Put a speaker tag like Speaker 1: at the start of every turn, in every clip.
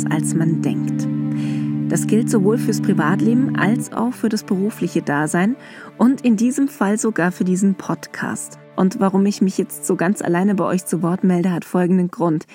Speaker 1: anders, als man denkt. Das gilt sowohl fürs Privatleben als auch für das berufliche Dasein und in diesem Fall sogar für diesen Podcast. Und warum ich mich jetzt so ganz alleine bei euch zu Wort melde, hat folgenden Grund.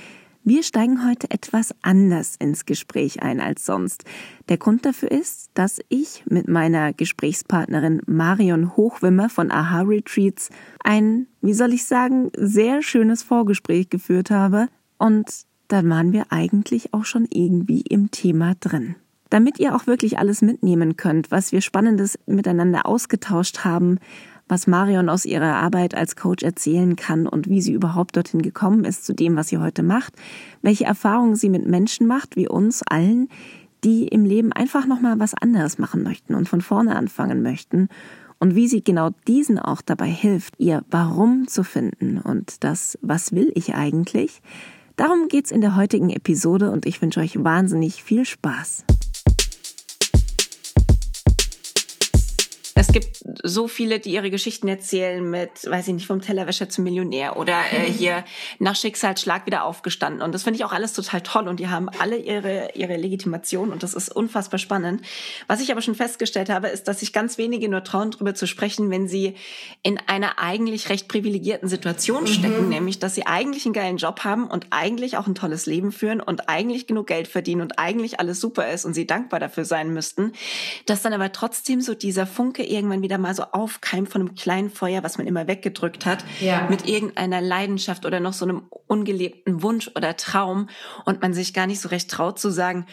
Speaker 1: Wir steigen heute etwas anders ins Gespräch ein als sonst. Der Grund dafür ist, dass ich mit meiner Gesprächspartnerin Marion Hochwimmer von Aha Retreats ein, wie soll ich sagen, sehr schönes Vorgespräch geführt habe. Und dann waren wir eigentlich auch schon irgendwie im Thema drin. Damit ihr auch wirklich alles mitnehmen könnt, was wir Spannendes miteinander ausgetauscht haben, was Marion aus ihrer Arbeit als Coach erzählen kann und wie sie überhaupt dorthin gekommen ist zu dem, was sie heute macht, welche Erfahrungen sie mit Menschen macht, wie uns allen, die im Leben einfach nochmal was anderes machen möchten und von vorne anfangen möchten und wie sie genau diesen auch dabei hilft, ihr Warum zu finden und das Was will ich eigentlich? Darum geht's in der heutigen Episode und ich wünsche euch wahnsinnig viel Spaß.
Speaker 2: Es gibt so viele, die ihre Geschichten erzählen mit, weiß ich nicht, vom Tellerwäscher zum Millionär oder äh, hier nach Schicksalsschlag wieder aufgestanden. Und das finde ich auch alles total toll und die haben alle ihre, ihre Legitimation und das ist unfassbar spannend. Was ich aber schon festgestellt habe, ist, dass sich ganz wenige nur trauen, darüber zu sprechen, wenn sie in einer eigentlich recht privilegierten Situation mhm. stecken, nämlich, dass sie eigentlich einen geilen Job haben und eigentlich auch ein tolles Leben führen und eigentlich genug Geld verdienen und eigentlich alles super ist und sie dankbar dafür sein müssten, dass dann aber trotzdem so dieser Funke irgendwann wieder mal so aufkeimt von einem kleinen Feuer, was man immer weggedrückt hat, ja. mit irgendeiner Leidenschaft oder noch so einem ungelebten Wunsch oder Traum und man sich gar nicht so recht traut zu sagen,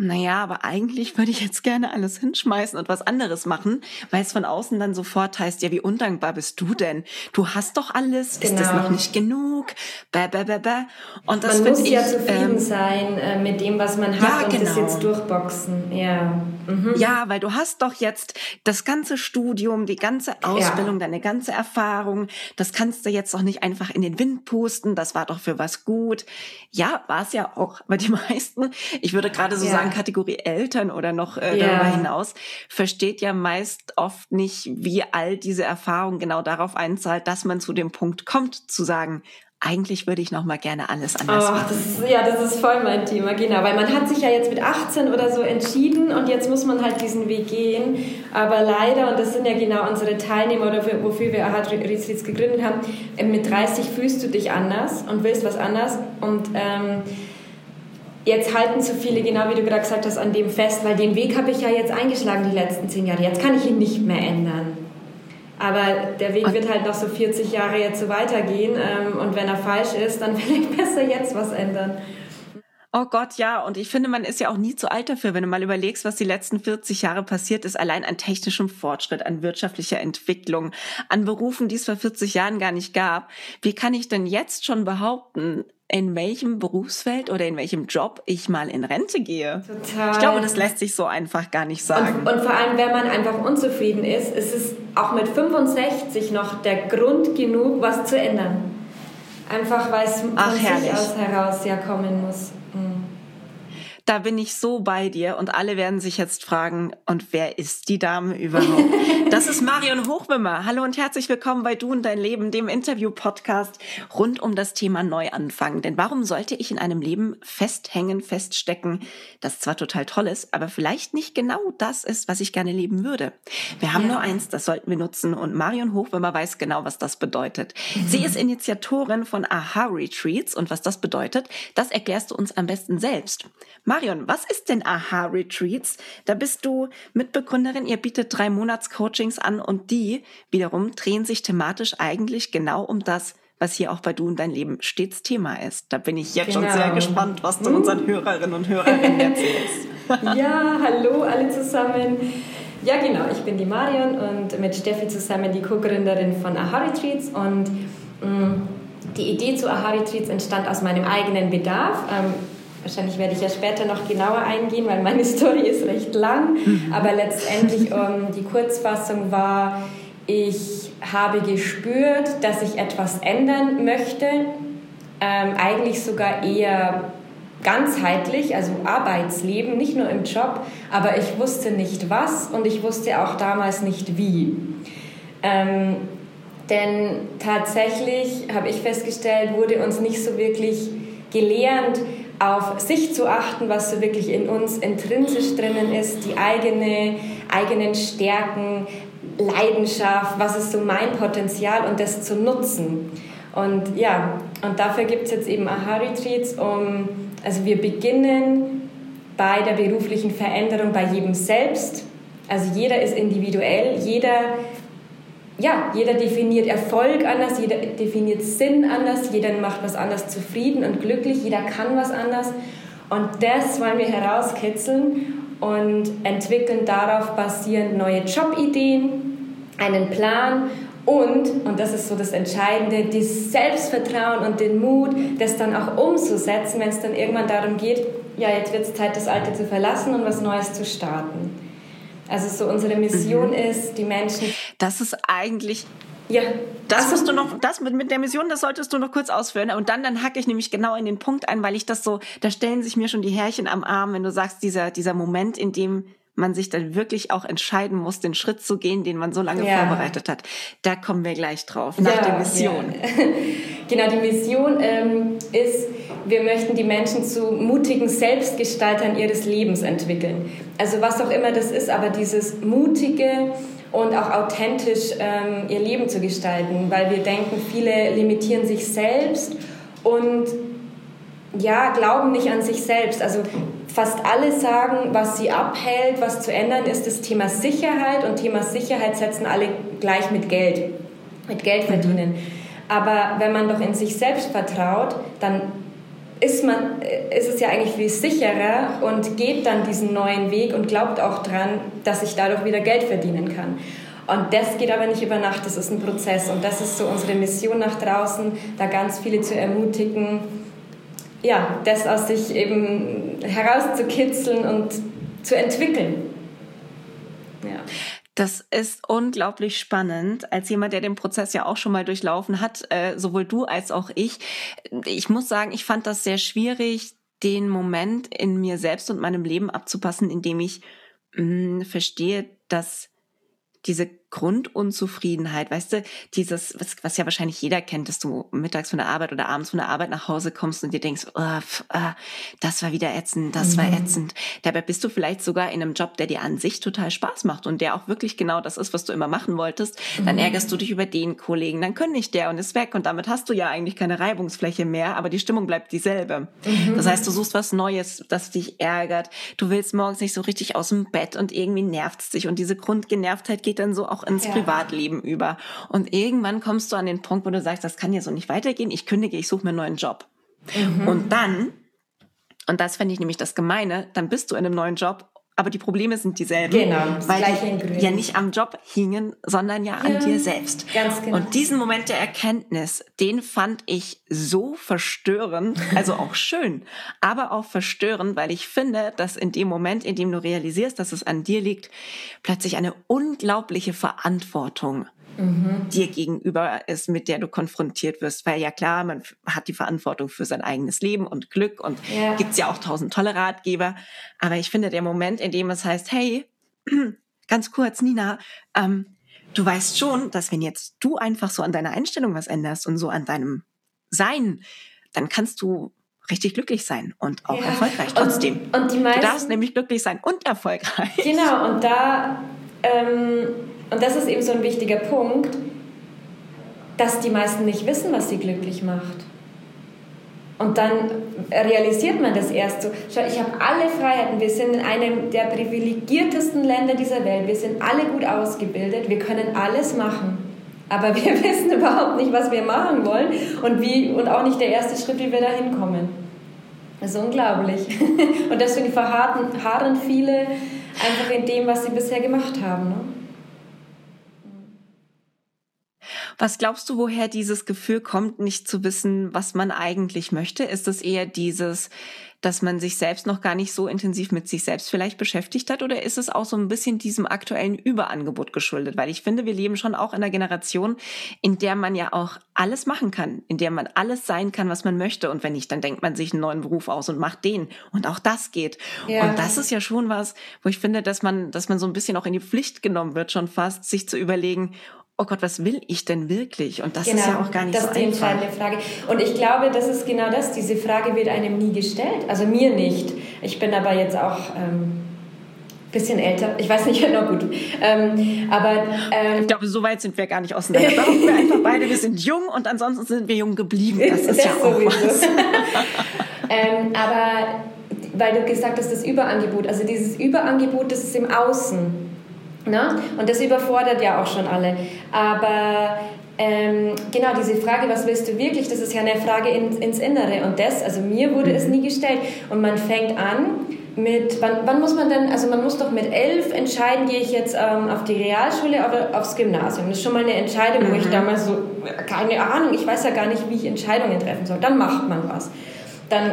Speaker 2: naja, aber eigentlich würde ich jetzt gerne alles hinschmeißen und was anderes machen, weil es von außen dann sofort heißt, ja, wie undankbar bist du denn? Du hast doch alles, genau. ist das noch genau. nicht genug? Bäh, bäh, bäh, bäh.
Speaker 3: Und das man muss ich, ja zufrieden ähm, sein äh, mit dem, was man hat ja, und genau. das jetzt durchboxen. Ja.
Speaker 2: Mhm. ja, weil du hast doch jetzt das ganze Studium, die ganze Ausbildung, ja. deine ganze Erfahrung, das kannst du jetzt doch nicht einfach in den Wind pusten, das war doch für was gut. Ja, war es ja auch, aber die meisten, ich würde gerade so ja. sagen, Kategorie Eltern oder noch äh, darüber ja. hinaus, versteht ja meist oft nicht, wie all diese Erfahrung genau darauf einzahlt, dass man zu dem Punkt kommt, zu sagen, eigentlich würde ich noch mal gerne alles anders oh, machen.
Speaker 3: Das ist, ja, das ist voll mein Thema, genau. Weil man hat sich ja jetzt mit 18 oder so entschieden und jetzt muss man halt diesen Weg gehen. Aber leider, und das sind ja genau unsere Teilnehmer, oder wofür wir Ahad Retreats gegründet haben, mit 30 fühlst du dich anders und willst was anders. Und ähm, jetzt halten so viele, genau wie du gerade gesagt hast, an dem fest, weil den Weg habe ich ja jetzt eingeschlagen die letzten zehn Jahre. Jetzt kann ich ihn nicht mehr ändern. Aber der Weg wird halt noch so 40 Jahre jetzt so weitergehen. Ähm, und wenn er falsch ist, dann vielleicht besser jetzt was ändern.
Speaker 2: Oh Gott, ja. Und ich finde, man ist ja auch nie zu alt dafür, wenn du mal überlegst, was die letzten 40 Jahre passiert ist, allein an technischem Fortschritt, an wirtschaftlicher Entwicklung, an Berufen, die es vor 40 Jahren gar nicht gab. Wie kann ich denn jetzt schon behaupten, in welchem Berufsfeld oder in welchem Job ich mal in Rente gehe. Total. Ich glaube, das lässt sich so einfach gar nicht sagen.
Speaker 3: Und, und, vor allem, wenn man einfach unzufrieden ist, ist es auch mit 65 noch der Grund genug, was zu ändern. Einfach, weil es von Ach, sich herrlich. aus heraus ja kommen muss.
Speaker 2: Da bin ich so bei dir und alle werden sich jetzt fragen, und wer ist die Dame überhaupt? Das ist Marion Hochwimmer. Hallo und herzlich willkommen bei Du und dein Leben, dem Interview-Podcast rund um das Thema Neuanfang. Denn warum sollte ich in einem Leben festhängen, feststecken, das zwar total toll ist, aber vielleicht nicht genau das ist, was ich gerne leben würde? Wir haben ja. nur eins, das sollten wir nutzen und Marion Hochwimmer weiß genau, was das bedeutet. Mhm. Sie ist Initiatorin von Aha Retreats und was das bedeutet, das erklärst du uns am besten selbst. Marion, was ist denn Aha Retreats? Da bist du Mitbegründerin. Ihr bietet drei Monats Coachings an und die wiederum drehen sich thematisch eigentlich genau um das, was hier auch bei Du und dein Leben stets Thema ist. Da bin ich jetzt genau. schon sehr gespannt, was du unseren Hörerinnen und Hörern erzählst.
Speaker 3: ja, hallo alle zusammen. Ja, genau, ich bin die Marion und mit Steffi zusammen die Co-Gründerin von Aha Retreats und mh, mm, die Idee zu Aha Retreats entstand aus meinem eigenen Bedarf. Ähm, Wahrscheinlich werde ich ja später noch genauer eingehen, weil meine Story ist recht lang. Mhm. Aber letztendlich um, die Kurzfassung war, ich habe gespürt, dass ich etwas ändern möchte. Ähm, eigentlich sogar eher ganzheitlich, also Arbeitsleben, nicht nur im Job, aber ich wusste nicht was und ich wusste auch damals nicht wie. Ähm, Denn tatsächlich, habe ich festgestellt, wurde uns nicht so wirklich gelernt, auf sich zu achten, was so wirklich in uns intrinsisch drinnen ist, die eigene, eigenen Stärken, Leidenschaft, was ist so mein Potenzial und das zu nutzen. Und ja, und dafür gibt es jetzt eben Aha-Retreats, um, also wir beginnen bei der beruflichen Veränderung bei jedem selbst. Also jeder ist individuell, jeder ja, jeder definiert Erfolg anders, jeder definiert Sinn anders, jeder macht was anders zufrieden und glücklich, jeder kann was anders. Und das wollen wir herauskitzeln und entwickeln darauf basierend neue Jobideen, einen Plan und, und das ist so das Entscheidende, das Selbstvertrauen und den Mut, das dann auch umzusetzen, wenn es dann irgendwann darum geht, ja, jetzt wird es Zeit, das Alte zu verlassen und was Neues zu starten. Also so unsere Mission mhm. ist, die Menschen.
Speaker 2: Das ist eigentlich ja, das musst du noch, das mit, mit der Mission, das solltest du noch kurz ausführen. Und dann, dann hacke ich nämlich genau in den Punkt ein, weil ich das so, da stellen sich mir schon die Härchen am Arm, wenn du sagst, dieser, dieser Moment, in dem man sich dann wirklich auch entscheiden muss, den Schritt zu gehen, den man so lange ja. vorbereitet hat. Da kommen wir gleich drauf, nach ja, der Mission.
Speaker 3: Ja. genau, die Mission ähm, ist, wir möchten die Menschen zu mutigen Selbstgestaltern ihres Lebens entwickeln. Also was auch immer das ist, aber dieses mutige und auch authentisch ähm, ihr Leben zu gestalten, weil wir denken, viele limitieren sich selbst und ja, glauben nicht an sich selbst. Also fast alle sagen, was sie abhält, was zu ändern ist, das Thema Sicherheit. Und Thema Sicherheit setzen alle gleich mit Geld, mit Geld mhm. verdienen. Aber wenn man doch in sich selbst vertraut, dann ist, man, ist es ja eigentlich viel sicherer und geht dann diesen neuen Weg und glaubt auch dran, dass ich dadurch wieder Geld verdienen kann. Und das geht aber nicht über Nacht, das ist ein Prozess. Und das ist so unsere Mission nach draußen, da ganz viele zu ermutigen, ja, das aus sich eben herauszukitzeln und zu entwickeln.
Speaker 2: Ja. Das ist unglaublich spannend. Als jemand, der den Prozess ja auch schon mal durchlaufen hat, äh, sowohl du als auch ich. Ich muss sagen, ich fand das sehr schwierig, den Moment in mir selbst und meinem Leben abzupassen, indem ich mh, mm, verstehe, dass diese Grundunzufriedenheit, weißt du, dieses, was, was ja wahrscheinlich jeder kennt, dass du mittags von der Arbeit oder abends von der Arbeit nach Hause kommst und dir denkst, oh, pf, ah, das war wieder ätzend, das mhm. war ätzend. Dabei bist du vielleicht sogar in einem Job, der dir an sich total Spaß macht und der auch wirklich genau das ist, was du immer machen wolltest. Dann mhm. ärgerst du dich über den Kollegen, dann kündigt der und ist weg und damit hast du ja eigentlich keine Reibungsfläche mehr, aber die Stimmung bleibt dieselbe. Mhm. Das heißt, du suchst was Neues, das dich ärgert. Du willst morgens nicht so richtig aus dem Bett und irgendwie nervt dich und diese Grundgenervtheit geht dann so auch ins ja. Privatleben über. Und irgendwann kommst du an den Punkt, wo du sagst, das kann ja so nicht weitergehen, ich kündige, ich suche mir einen neuen Job. Mhm. Und dann, und das fände ich nämlich das Gemeine, dann bist du in einem neuen Job aber die Probleme sind dieselben. Genau, weil die ja nicht am Job hingen, sondern ja, ja, an dir selbst. Ganz genau. Und diesen Moment der Erkenntnis, den fand ich so verstörend, also auch schön, aber auch verstörend, weil ich finde, dass in dem Moment, in dem du realisierst, dass es an dir liegt, plötzlich eine unglaubliche Verantwortung mhm. dir gegenüber ist, mit der du konfrontiert wirst. Weil ja klar, man hat die Verantwortung für sein eigenes Leben und Glück und ja. gibt's ja auch tausend tolle Ratgeber. Aber ich finde, der Moment, in dem es heißt, hey, ganz kurz, Nina, ähm, du weißt schon, dass wenn jetzt du einfach so an deiner Einstellung was änderst und so an deinem Sein, dann kannst du richtig glücklich sein und auch ja. erfolgreich trotzdem. Und, und die meisten, du darfst nämlich glücklich sein und erfolgreich.
Speaker 3: Genau, und da ähm, und das ist eben so ein wichtiger Punkt, dass die meisten nicht wissen, was sie glücklich macht. Und dann realisiert man das erst so. Schau, ich habe alle Freiheiten. Wir sind in einem der privilegiertesten Länder dieser Welt. Wir sind alle gut ausgebildet. Wir können alles machen. Aber wir wissen überhaupt nicht, was wir machen wollen und, wie, und auch nicht der erste Schritt, wie wir da hinkommen. Das ist unglaublich. Und deswegen verharren viele einfach in dem, was sie bisher gemacht haben. Ne?
Speaker 2: Was glaubst du, woher dieses Gefühl kommt, nicht zu wissen, was man eigentlich möchte? Ist es eher dieses, dass man sich selbst noch gar nicht so intensiv mit sich selbst vielleicht beschäftigt hat? Oder ist es auch so ein bisschen diesem aktuellen Überangebot geschuldet? Weil ich finde, wir leben schon auch in einer Generation, in der man ja auch alles machen kann, in der man alles sein kann, was man möchte. Und wenn nicht, dann denkt man sich einen neuen Beruf aus und macht den. Und auch das geht. Ja. Und das ist ja schon was, wo ich finde, dass man, dass man so ein bisschen auch in die Pflicht genommen wird, schon fast, sich zu überlegen, oh Gott, was will ich denn wirklich? Und das genau, ist ja auch gar nicht
Speaker 3: das
Speaker 2: so
Speaker 3: ist die
Speaker 2: einfach.
Speaker 3: entscheidende Frage. Und ich glaube, das ist genau das. Diese Frage wird einem nie gestellt. Also mir nicht. Ich bin aber jetzt auch ähm, bisschen älter. Ich weiß nicht, genau gut. Ähm, aber ähm,
Speaker 2: ich glaube, so weit sind wir gar nicht auseinander. Da wir einfach beide, wir sind jung und ansonsten sind wir jung geblieben. Das ist, ist ja auch was.
Speaker 3: ähm, aber weil du gesagt hast, das Überangebot, also dieses Überangebot, das ist im Außen. Ne? Und das überfordert ja auch schon alle. Aber ähm, genau, diese Frage, was willst du wirklich, das ist ja eine Frage in, ins Innere. Und das, also mir wurde es nie gestellt. Und man fängt an mit, wann, wann muss man denn, also man muss doch mit elf entscheiden, gehe ich jetzt ähm, auf die Realschule oder aufs Gymnasium. Das ist schon mal eine Entscheidung, mhm. wo ich mhm. damals so, keine Ahnung, ich weiß ja gar nicht, wie ich Entscheidungen treffen soll. Dann macht man was. Dann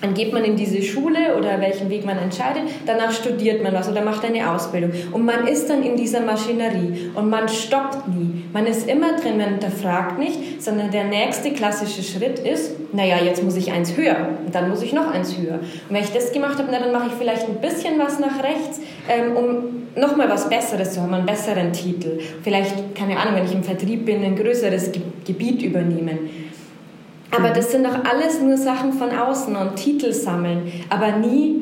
Speaker 3: dann geht man in diese Schule oder welchen Weg man entscheidet, danach studiert man was oder macht eine Ausbildung. Und man ist dann in dieser Maschinerie und man stoppt nie. Man ist immer drin, man hinterfragt nicht, sondern der nächste klassische Schritt ist, naja, jetzt muss ich eins höher und dann muss ich noch eins höher. Und wenn ich das gemacht habe, na, dann mache ich vielleicht ein bisschen was nach rechts, ähm, um nochmal was Besseres zu haben, einen besseren Titel. Vielleicht, keine Ahnung, wenn ich im Vertrieb bin, ein größeres Gebiet übernehmen. Aber das sind doch alles nur Sachen von außen und Titel sammeln, aber nie,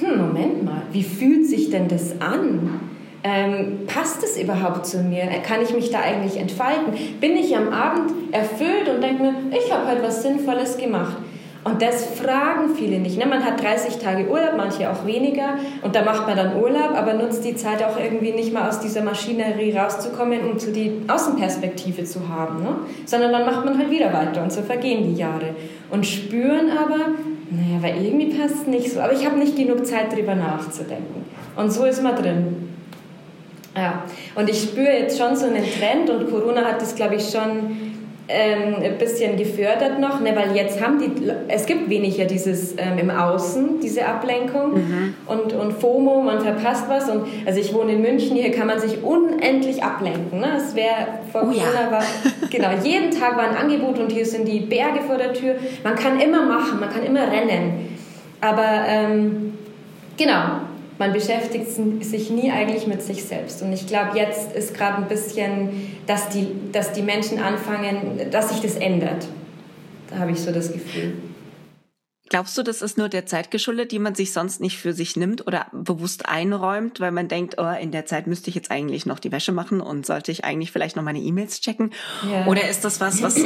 Speaker 3: hm, Moment mal, wie fühlt sich denn das an? Ähm, passt es überhaupt zu mir? Kann ich mich da eigentlich entfalten? Bin ich am Abend erfüllt und denke mir, ich habe halt was Sinnvolles gemacht? Und das fragen viele nicht. Ne? Man hat 30 Tage Urlaub, manche auch weniger. Und da macht man dann Urlaub, aber nutzt die Zeit auch irgendwie nicht mal aus dieser Maschinerie rauszukommen, um zu die Außenperspektive zu haben. Ne? Sondern dann macht man halt wieder weiter und so vergehen die Jahre. Und spüren aber, naja, weil irgendwie passt es nicht so. Aber ich habe nicht genug Zeit, darüber nachzudenken. Und so ist man drin. Ja, und ich spüre jetzt schon so einen Trend und Corona hat das, glaube ich, schon ähm, ein bisschen gefördert noch, ne, weil jetzt haben die, es gibt weniger dieses ähm, im Außen, diese Ablenkung mhm. und, und FOMO, man verpasst was. Und, also ich wohne in München, hier kann man sich unendlich ablenken. Ne? Es wäre vor oh, Corona ja. war, genau, jeden Tag war ein Angebot und hier sind die Berge vor der Tür. Man kann immer machen, man kann immer rennen. Aber ähm, genau, man beschäftigt sich nie eigentlich mit sich selbst. Und ich glaube, jetzt ist gerade ein bisschen, dass die, dass die Menschen anfangen, dass sich das ändert. Da habe ich so das Gefühl.
Speaker 2: Glaubst du, das ist nur der Zeit geschuldet, die man sich sonst nicht für sich nimmt oder bewusst einräumt, weil man denkt, oh, in der Zeit müsste ich jetzt eigentlich noch die Wäsche machen und sollte ich eigentlich vielleicht noch meine E-Mails checken? Ja. Oder ist das was, was,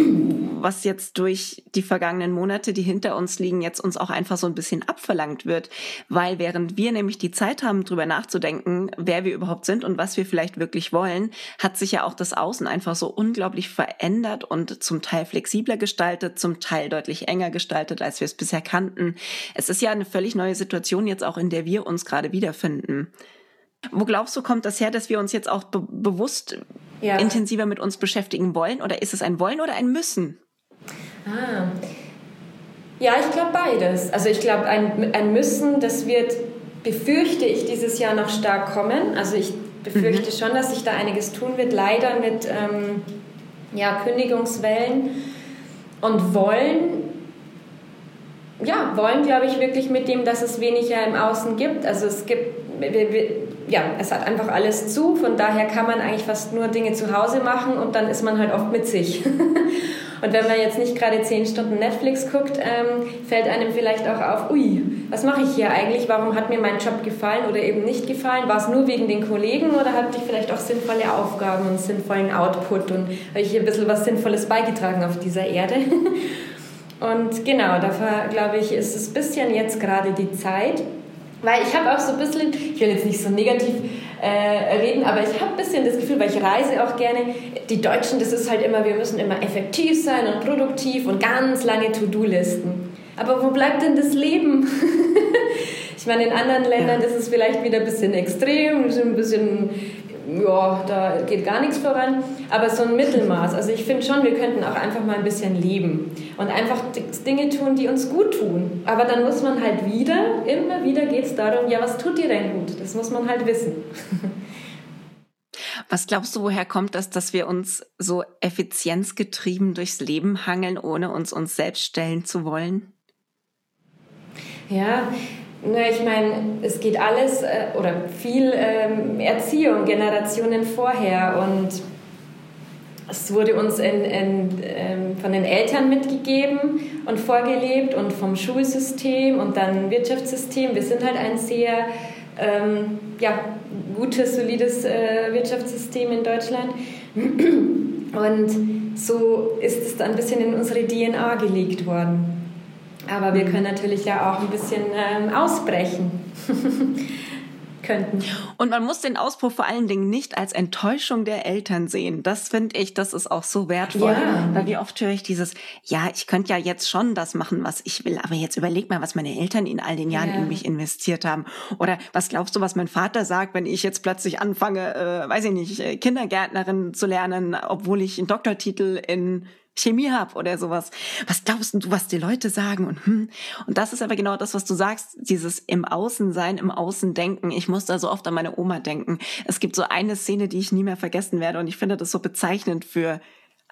Speaker 2: was jetzt durch die vergangenen Monate, die hinter uns liegen, jetzt uns auch einfach so ein bisschen abverlangt wird? Weil während wir nämlich die Zeit haben, drüber nachzudenken, wer wir überhaupt sind und was wir vielleicht wirklich wollen, hat sich ja auch das Außen einfach so unglaublich verändert und zum Teil flexibler gestaltet, zum Teil deutlich enger gestaltet, als wir es bisher kannten. Es ist ja eine völlig neue Situation jetzt auch, in der wir uns gerade wiederfinden. Wo glaubst du, kommt das her, dass wir uns jetzt auch be bewusst ja. intensiver mit uns beschäftigen wollen? Oder ist es ein Wollen oder ein Müssen?
Speaker 3: Ah. Ja, ich glaube beides. Also ich glaube, ein, ein Müssen, das wird, befürchte ich, dieses Jahr noch stark kommen. Also ich befürchte mhm. schon, dass sich da einiges tun wird, leider mit ähm, ja, Kündigungswellen. Und wollen ja, wollen, glaube ich, wirklich mit dem, dass es weniger im Außen gibt. Also es gibt, ja, es hat einfach alles zu. Von daher kann man eigentlich fast nur Dinge zu Hause machen und dann ist man halt oft mit sich. und wenn man jetzt nicht gerade zehn Stunden Netflix guckt, ähm, fällt einem vielleicht auch auf, ui, was mache ich hier eigentlich? Warum hat mir mein Job gefallen oder eben nicht gefallen? War es nur wegen den Kollegen oder hatte ich vielleicht auch sinnvolle Aufgaben und sinnvollen Output und habe ich hier ein bisschen was Sinnvolles beigetragen auf dieser Erde? Und genau, dafür glaube ich, ist es ein bisschen jetzt gerade die Zeit. Weil ich habe auch so ein bisschen, ich will jetzt nicht so negativ äh, reden, aber ich habe ein bisschen das Gefühl, weil ich reise auch gerne, die Deutschen, das ist halt immer, wir müssen immer effektiv sein und produktiv und ganz lange To-Do-Listen. Aber wo bleibt denn das Leben? ich meine, in anderen Ländern ja. ist es vielleicht wieder ein bisschen extrem, ein bisschen ja, da geht gar nichts voran, aber so ein Mittelmaß. Also ich finde schon, wir könnten auch einfach mal ein bisschen leben und einfach Dinge tun, die uns gut tun. Aber dann muss man halt wieder, immer wieder geht es darum, ja, was tut dir denn gut? Das muss man halt wissen.
Speaker 2: Was glaubst du, woher kommt das, dass wir uns so effizienzgetrieben durchs Leben hangeln, ohne uns uns selbst stellen zu wollen?
Speaker 3: Ja, na, ich meine, es geht alles äh, oder viel ähm, Erziehung, Generationen vorher und es wurde uns in, in, ähm, von den Eltern mitgegeben und vorgelebt und vom Schulsystem und dann Wirtschaftssystem. Wir sind halt ein sehr ähm, ja, gutes, solides äh, Wirtschaftssystem in Deutschland. Und so ist es dann ein bisschen in unsere DNA gelegt worden. Aber wir können natürlich da auch ein bisschen ähm, ausbrechen. könnten.
Speaker 2: Und man muss den Ausbruch vor allen Dingen nicht als Enttäuschung der Eltern sehen. Das finde ich, das ist auch so wertvoll. Ja. Weil wie oft höre ich dieses, ja, ich könnte ja jetzt schon das machen, was ich will, aber jetzt überleg mal, was meine Eltern in all den Jahren ja. in mich investiert haben. Oder was glaubst du, was mein Vater sagt, wenn ich jetzt plötzlich anfange, äh, weiß ich nicht, äh, Kindergärtnerin zu lernen, obwohl ich einen Doktortitel in Chemie hab oder sowas. Was glaubst du, was die Leute sagen? Und, hm. und das ist aber genau das, was du sagst, dieses im Außen sein, im Außen denken. Ich muss da so oft an meine Oma denken. Es gibt so eine Szene, die ich nie mehr vergessen werde und ich finde das so bezeichnend für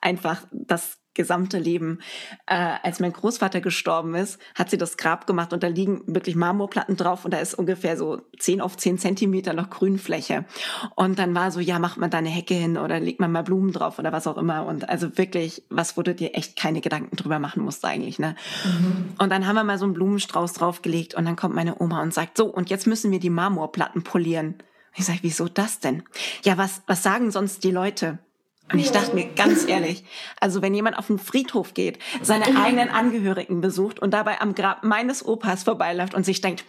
Speaker 2: einfach das gesamte Leben. Äh, als mein Großvater gestorben ist, hat sie das Grab gemacht und da liegen wirklich Marmorplatten drauf und da ist ungefähr so 10 auf 10 Zentimeter noch Grünfläche. Und dann war so, ja, macht man da eine Hecke hin oder legt man mal Blumen drauf oder was auch immer. Und also wirklich, was wo du dir echt keine Gedanken drüber machen musst eigentlich, ne? Mhm. Und dann haben wir mal so einen Blumenstrauß draufgelegt und dann kommt meine Oma und sagt, so, und jetzt müssen wir die Marmorplatten polieren. Ich sage, wieso das denn? Ja, was, was sagen sonst die Leute? Und ich dachte mir ganz ehrlich, also wenn jemand auf den Friedhof geht, seine eigenen Angehörigen besucht und dabei am Grab meines Opas vorbeiläuft und sich denkt,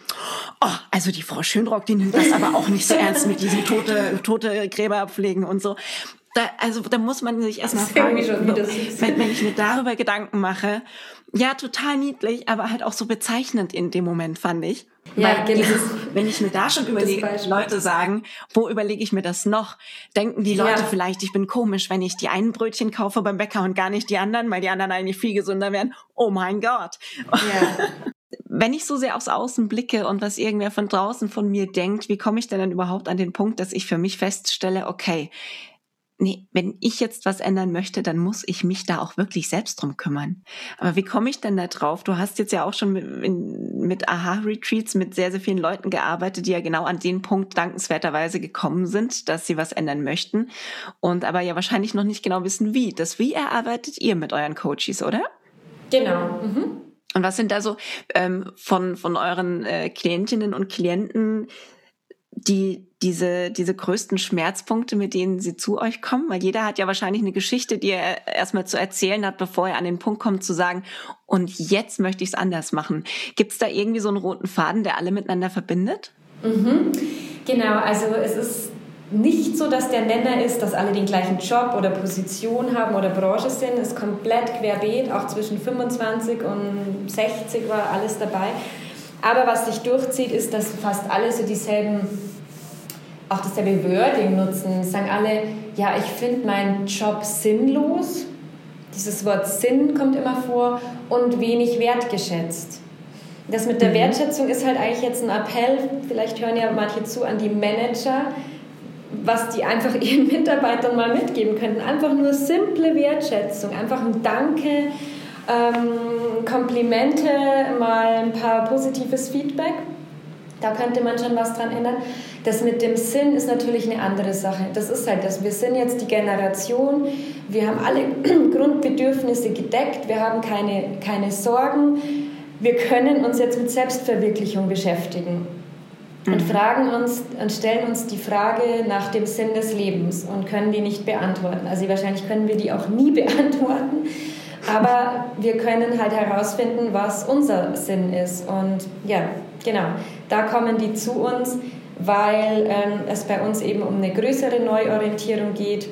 Speaker 2: oh, also die Frau Schönrock, die nimmt das aber auch nicht so ernst mit diesem tote, tote Gräber pflegen und so. Da, also da muss man sich erstmal fragen, schon, wenn, wenn ich mir darüber Gedanken mache, ja, total niedlich, aber halt auch so bezeichnend in dem Moment, fand ich. Ja, Weil genau. dieses, wenn ich mir da schon überlege, Leute sagen, wo überlege ich mir das noch? Denken die Leute ja. vielleicht, ich bin komisch, wenn ich die einen Brötchen kaufe beim Bäcker und gar nicht die anderen, weil die anderen eigentlich viel gesünder wären. Oh mein Gott. Ja. wenn ich so sehr aufs Außen blicke und was irgendwer von draußen von mir denkt, wie komme ich denn dann überhaupt an den Punkt, dass ich für mich feststelle, okay, nee, wenn ich jetzt was ändern möchte, dann muss ich mich da auch wirklich selbst drum kümmern. Aber wie komme ich denn da drauf? Du hast jetzt ja auch schon mit, mit Aha-Retreats mit sehr, sehr vielen Leuten gearbeitet, die ja genau an den Punkt dankenswerterweise gekommen sind, dass sie was ändern möchten und aber ja wahrscheinlich noch nicht genau wissen, wie. Das Wie erarbeitet ihr mit euren Coaches, oder?
Speaker 3: Genau. Mhm.
Speaker 2: Und was sind da so ähm, von, von euren äh, Klientinnen und Klienten die, diese, diese größten Schmerzpunkte, mit denen sie zu euch kommen? Weil jeder hat ja wahrscheinlich eine Geschichte, die er erstmal zu erzählen hat, bevor er an den Punkt kommt zu sagen, und jetzt möchte ich es anders machen. Gibt es da irgendwie so einen roten Faden, der alle miteinander verbindet?
Speaker 3: Mhm. Genau, also es ist nicht so, dass der Nenner ist, dass alle den gleichen Job oder Position haben oder Branche sind. Es ist komplett querbeet, auch zwischen 25 und 60 war alles dabei. Aber was sich durchzieht, ist, dass fast alle so dieselben, auch dasselbe Wording nutzen. Sagen alle, ja, ich finde meinen Job sinnlos. Dieses Wort Sinn kommt immer vor und wenig wertgeschätzt. Das mit der mhm. Wertschätzung ist halt eigentlich jetzt ein Appell, vielleicht hören ja manche zu, an die Manager, was die einfach ihren Mitarbeitern mal mitgeben könnten. Einfach nur simple Wertschätzung, einfach ein Danke, ähm, Komplimente, mal ein paar positives Feedback. Da könnte man schon was dran ändern. Das mit dem Sinn ist natürlich eine andere Sache. Das ist halt das. Wir sind jetzt die Generation, wir haben alle Grundbedürfnisse gedeckt, wir haben keine, keine Sorgen. Wir können uns jetzt mit Selbstverwirklichung beschäftigen und mhm. fragen uns und stellen uns die Frage nach dem Sinn des Lebens und können die nicht beantworten. Also wahrscheinlich können wir die auch nie beantworten. Aber wir können halt herausfinden, was unser Sinn ist. Und ja, genau, da kommen die zu uns, weil ähm, es bei uns eben um eine größere Neuorientierung geht,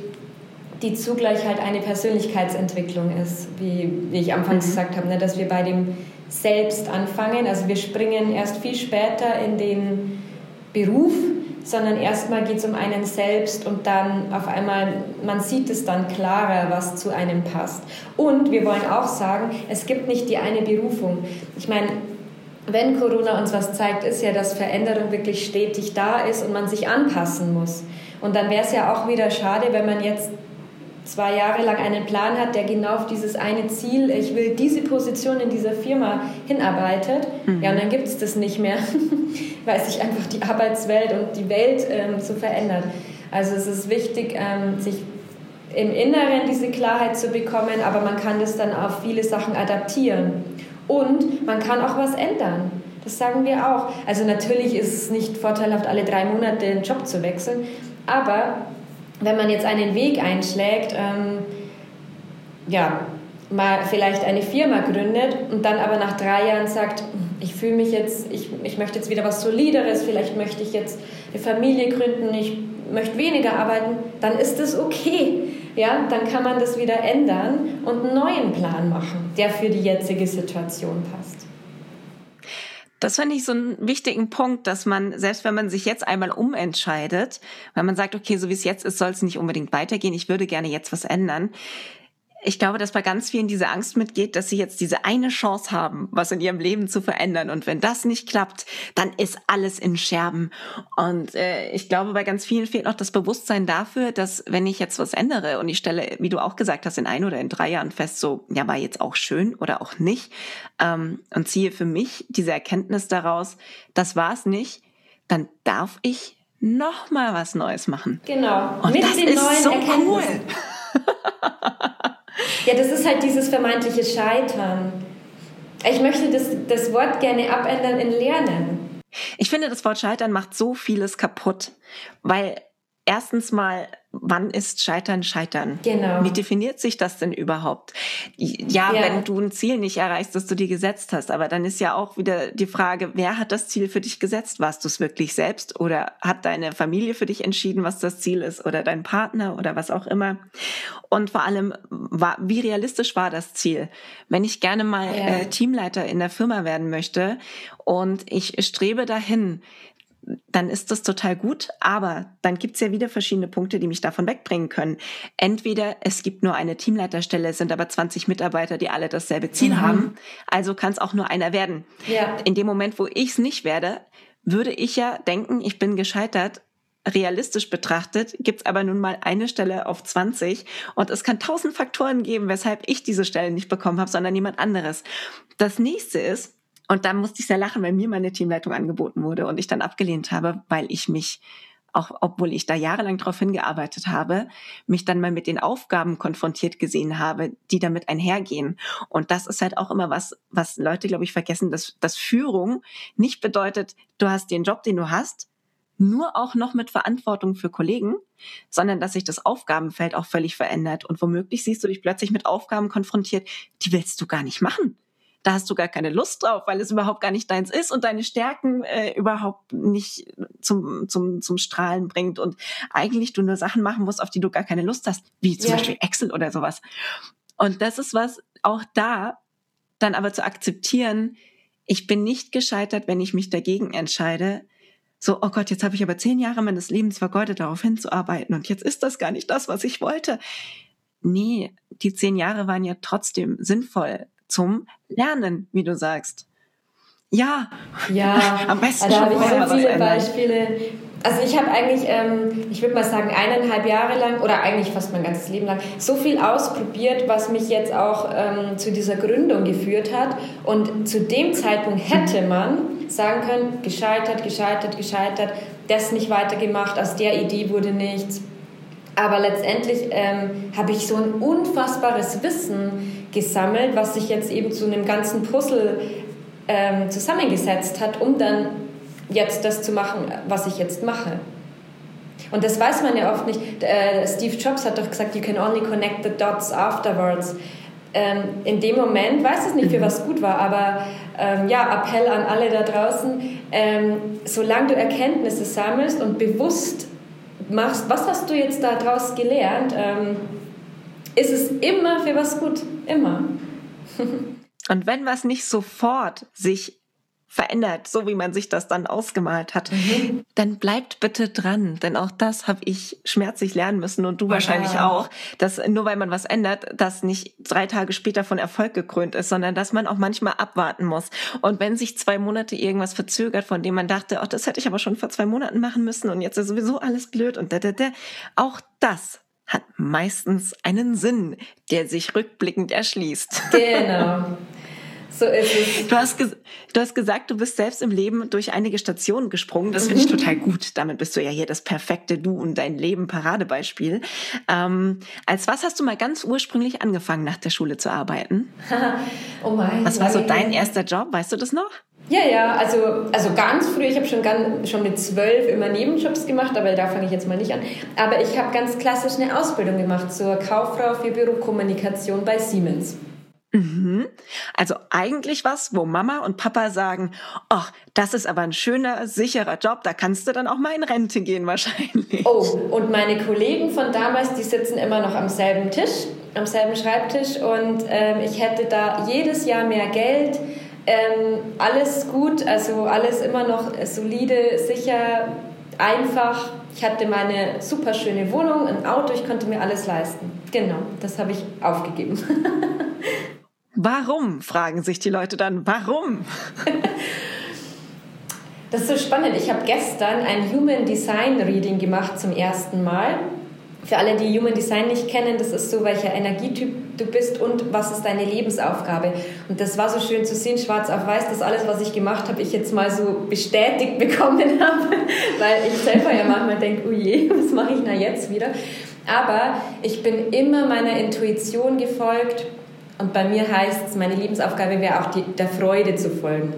Speaker 3: die zugleich halt eine Persönlichkeitsentwicklung ist, wie, wie ich anfangs mhm. gesagt habe, ne, dass wir bei dem Selbst anfangen. Also wir springen erst viel später in den Beruf, sondern erstmal geht es um einen selbst und dann auf einmal, man sieht es dann klarer, was zu einem passt. Und wir wollen auch sagen, es gibt nicht die eine Berufung. Ich meine, wenn Corona uns was zeigt, ist ja, dass Veränderung wirklich stetig da ist und man sich anpassen muss. Und dann wäre es ja auch wieder schade, wenn man jetzt zwei Jahre lang einen Plan hat, der genau auf dieses eine Ziel, ich will diese Position in dieser Firma hinarbeitet, mhm. ja, und dann gibt es das nicht mehr, weil sich einfach die Arbeitswelt und die Welt ähm, so verändert. Also es ist wichtig, ähm, sich im Inneren diese Klarheit zu bekommen, aber man kann das dann auf viele Sachen adaptieren. Und man kann auch was ändern. Das sagen wir auch. Also natürlich ist es nicht vorteilhaft, alle drei Monate den Job zu wechseln, aber wenn man jetzt einen Weg einschlägt, ähm, ja, mal vielleicht eine Firma gründet und dann aber nach drei Jahren sagt, ich fühle mich jetzt, ich, ich möchte jetzt wieder was Solideres, vielleicht möchte ich jetzt eine Familie gründen, ich möchte weniger arbeiten, dann ist das okay. Ja, dann kann man das wieder ändern und einen neuen Plan machen, der für die jetzige Situation passt.
Speaker 2: Das finde ich so einen wichtigen Punkt, dass man, selbst wenn man sich jetzt einmal umentscheidet, wenn man sagt, okay, so wie es jetzt ist, soll es nicht unbedingt weitergehen, ich würde gerne jetzt was ändern, ich glaube, dass bei ganz vielen diese Angst mitgeht, dass sie jetzt diese eine Chance haben, was in ihrem Leben zu verändern. Und wenn das nicht klappt, dann ist alles in Scherben. Und äh, ich glaube, bei ganz vielen fehlt noch das Bewusstsein dafür, dass wenn ich jetzt was ändere und ich stelle, wie du auch gesagt hast, in ein oder in drei Jahren fest, so, ja, war jetzt auch schön oder auch nicht, ähm, und ziehe für mich diese Erkenntnis daraus, das war es nicht, dann darf ich noch mal was Neues machen.
Speaker 3: Genau.
Speaker 2: Und Mit das ist so cool.
Speaker 3: Ja, das ist halt dieses vermeintliche Scheitern. Ich möchte das, das Wort gerne abändern in Lernen.
Speaker 2: Ich finde, das Wort Scheitern macht so vieles kaputt, weil erstens mal wann ist Scheitern Scheitern?
Speaker 3: Genau.
Speaker 2: Wie definiert sich das denn überhaupt? Ja, ja, wenn du ein Ziel nicht erreichst, das du dir gesetzt hast, aber dann ist ja auch wieder die Frage, wer hat das Ziel für dich gesetzt? Warst du es wirklich selbst oder hat deine Familie für dich entschieden, was das Ziel ist oder dein Partner oder was auch immer? Und vor allem, wie realistisch war das Ziel? Wenn ich gerne mal ja. äh, Teamleiter in der Firma werden möchte und ich strebe dahin, dann ist das total gut, aber dann gibt es ja wieder verschiedene Punkte, die mich davon wegbringen können. Entweder es gibt nur eine Teamleiterstelle, es sind aber 20 Mitarbeiter, die alle dasselbe Ziel mhm. haben, also kann es auch nur einer werden. Ja. In dem Moment, wo ich es nicht werde, würde ich ja denken, ich bin gescheitert. Realistisch betrachtet gibt es aber nun mal eine Stelle auf 20 und es kann tausend Faktoren geben, weshalb ich diese Stelle nicht bekommen habe, sondern jemand anderes. Das nächste ist, und dann musste ich sehr lachen, weil mir meine Teamleitung angeboten wurde und ich dann abgelehnt habe, weil ich mich auch obwohl ich da jahrelang darauf hingearbeitet habe, mich dann mal mit den Aufgaben konfrontiert gesehen habe, die damit einhergehen. Und das ist halt auch immer was, was Leute, glaube ich, vergessen, dass, dass Führung nicht bedeutet, du hast den Job, den du hast, nur auch noch mit Verantwortung für Kollegen, sondern dass sich das Aufgabenfeld auch völlig verändert. Und womöglich siehst du dich plötzlich mit Aufgaben konfrontiert, die willst du gar nicht machen da hast du gar keine Lust drauf, weil es überhaupt gar nicht deins ist und deine Stärken äh, überhaupt nicht zum, zum, zum Strahlen bringt und eigentlich du nur Sachen machen musst, auf die du gar keine Lust hast, wie zum ja. Beispiel Excel oder sowas. Und das ist was, auch da dann aber zu akzeptieren, ich bin nicht gescheitert, wenn ich mich dagegen entscheide, so, oh Gott, jetzt habe ich aber zehn Jahre meines Lebens vergeudet, darauf hinzuarbeiten und jetzt ist das gar nicht das, was ich wollte. Nee, die zehn Jahre waren ja trotzdem sinnvoll zum Lernen, wie du sagst. Ja,
Speaker 3: ja, am besten da habe ich so viele Beispiele. Also ich habe eigentlich, ähm, ich würde mal sagen, eineinhalb Jahre lang oder eigentlich fast mein ganzes Leben lang so viel ausprobiert, was mich jetzt auch ähm, zu dieser Gründung geführt hat. Und zu dem Zeitpunkt hätte man sagen können, gescheitert, gescheitert, gescheitert, das nicht weitergemacht, aus der Idee wurde nichts. Aber letztendlich ähm, habe ich so ein unfassbares Wissen gesammelt, was sich jetzt eben zu einem ganzen Puzzle ähm, zusammengesetzt hat, um dann jetzt das zu machen, was ich jetzt mache. Und das weiß man ja oft nicht. Äh, Steve Jobs hat doch gesagt, you can only connect the dots afterwards. Ähm, in dem Moment, weiß es nicht, für was gut war, aber ähm, ja, Appell an alle da draußen, ähm, solange du Erkenntnisse sammelst und bewusst machst, was hast du jetzt daraus gelernt, ähm, ist es immer für was gut. Immer.
Speaker 2: Und wenn was nicht sofort sich verändert, so wie man sich das dann ausgemalt hat, mhm. dann bleibt bitte dran, denn auch das habe ich schmerzlich lernen müssen und du ja. wahrscheinlich auch, dass nur weil man was ändert, das nicht drei Tage später von Erfolg gekrönt ist, sondern dass man auch manchmal abwarten muss. Und wenn sich zwei Monate irgendwas verzögert, von dem man dachte, ach, das hätte ich aber schon vor zwei Monaten machen müssen und jetzt ist sowieso alles blöd und da, da, da, auch das hat meistens einen Sinn, der sich rückblickend erschließt.
Speaker 3: Genau.
Speaker 2: So ist es. Du hast, du hast gesagt, du bist selbst im Leben durch einige Stationen gesprungen. Das finde ich mhm. total gut. Damit bist du ja hier das perfekte Du und dein Leben Paradebeispiel. Ähm, als was hast du mal ganz ursprünglich angefangen, nach der Schule zu arbeiten? oh mein. Was war so dein erster Job? Weißt du das noch?
Speaker 3: Ja, ja, also, also ganz früh, ich habe schon, schon mit zwölf immer Nebenjobs gemacht, aber da fange ich jetzt mal nicht an. Aber ich habe ganz klassisch eine Ausbildung gemacht zur Kauffrau für Bürokommunikation bei Siemens.
Speaker 2: Mhm. Also eigentlich was, wo Mama und Papa sagen, ach, das ist aber ein schöner, sicherer Job, da kannst du dann auch mal in Rente gehen wahrscheinlich.
Speaker 3: Oh, und meine Kollegen von damals, die sitzen immer noch am selben Tisch, am selben Schreibtisch und ähm, ich hätte da jedes Jahr mehr Geld, ähm, alles gut, also alles immer noch solide, sicher, einfach. Ich hatte meine super schöne Wohnung, ein Auto, ich konnte mir alles leisten. Genau, das habe ich aufgegeben.
Speaker 2: Warum, fragen sich die Leute dann. Warum?
Speaker 3: das ist so spannend. Ich habe gestern ein Human Design Reading gemacht zum ersten Mal. Für alle, die Human Design nicht kennen, das ist so, welcher Energietyp du bist und was ist deine Lebensaufgabe. Und das war so schön zu sehen, schwarz auf weiß, dass alles, was ich gemacht habe, ich jetzt mal so bestätigt bekommen habe, weil ich selber ja manchmal denke, oh je, was mache ich da jetzt wieder? Aber ich bin immer meiner Intuition gefolgt und bei mir heißt es, meine Lebensaufgabe wäre auch die, der Freude zu folgen.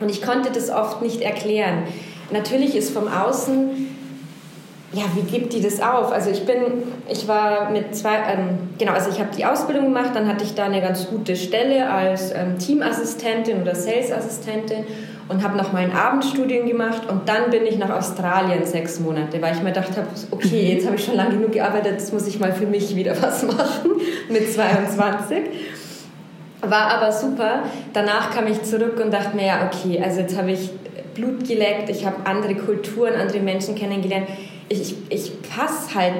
Speaker 3: Und ich konnte das oft nicht erklären. Natürlich ist vom Außen ja, wie gibt die das auf? Also ich bin, ich war mit zwei, ähm, genau, also ich habe die Ausbildung gemacht, dann hatte ich da eine ganz gute Stelle als ähm, Teamassistentin oder Salesassistentin und habe noch mein Abendstudium gemacht und dann bin ich nach Australien sechs Monate, weil ich mir gedacht habe, okay, jetzt habe ich schon lange genug gearbeitet, jetzt muss ich mal für mich wieder was machen mit 22. War aber super. Danach kam ich zurück und dachte mir, ja, okay, also jetzt habe ich Blut geleckt, ich habe andere Kulturen, andere Menschen kennengelernt ich, ich passe halt,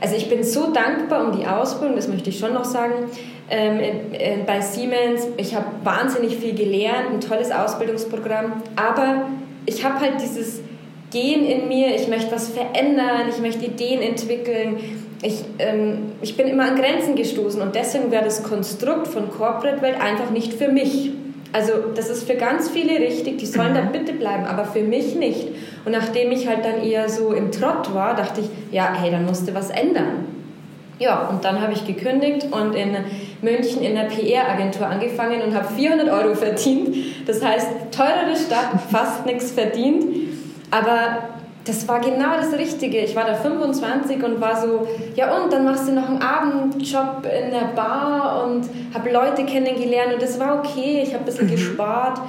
Speaker 3: also ich bin so dankbar um die Ausbildung, das möchte ich schon noch sagen, ähm, äh, bei Siemens. Ich habe wahnsinnig viel gelernt, ein tolles Ausbildungsprogramm, aber ich habe halt dieses Gehen in mir, ich möchte was verändern, ich möchte Ideen entwickeln. Ich, ähm, ich bin immer an Grenzen gestoßen und deswegen wäre das Konstrukt von Corporate Welt einfach nicht für mich. Also das ist für ganz viele richtig, die sollen da mhm. bitte bleiben, aber für mich nicht. Und nachdem ich halt dann eher so im Trott war, dachte ich, ja, hey, dann musste was ändern. Ja, und dann habe ich gekündigt und in München in der PR-Agentur angefangen und habe 400 Euro verdient. Das heißt, teurere Stadt, fast nichts verdient. Aber das war genau das Richtige. Ich war da 25 und war so, ja und, dann machst du noch einen Abendjob in der Bar und habe Leute kennengelernt und das war okay. Ich habe ein bisschen mhm. gespart.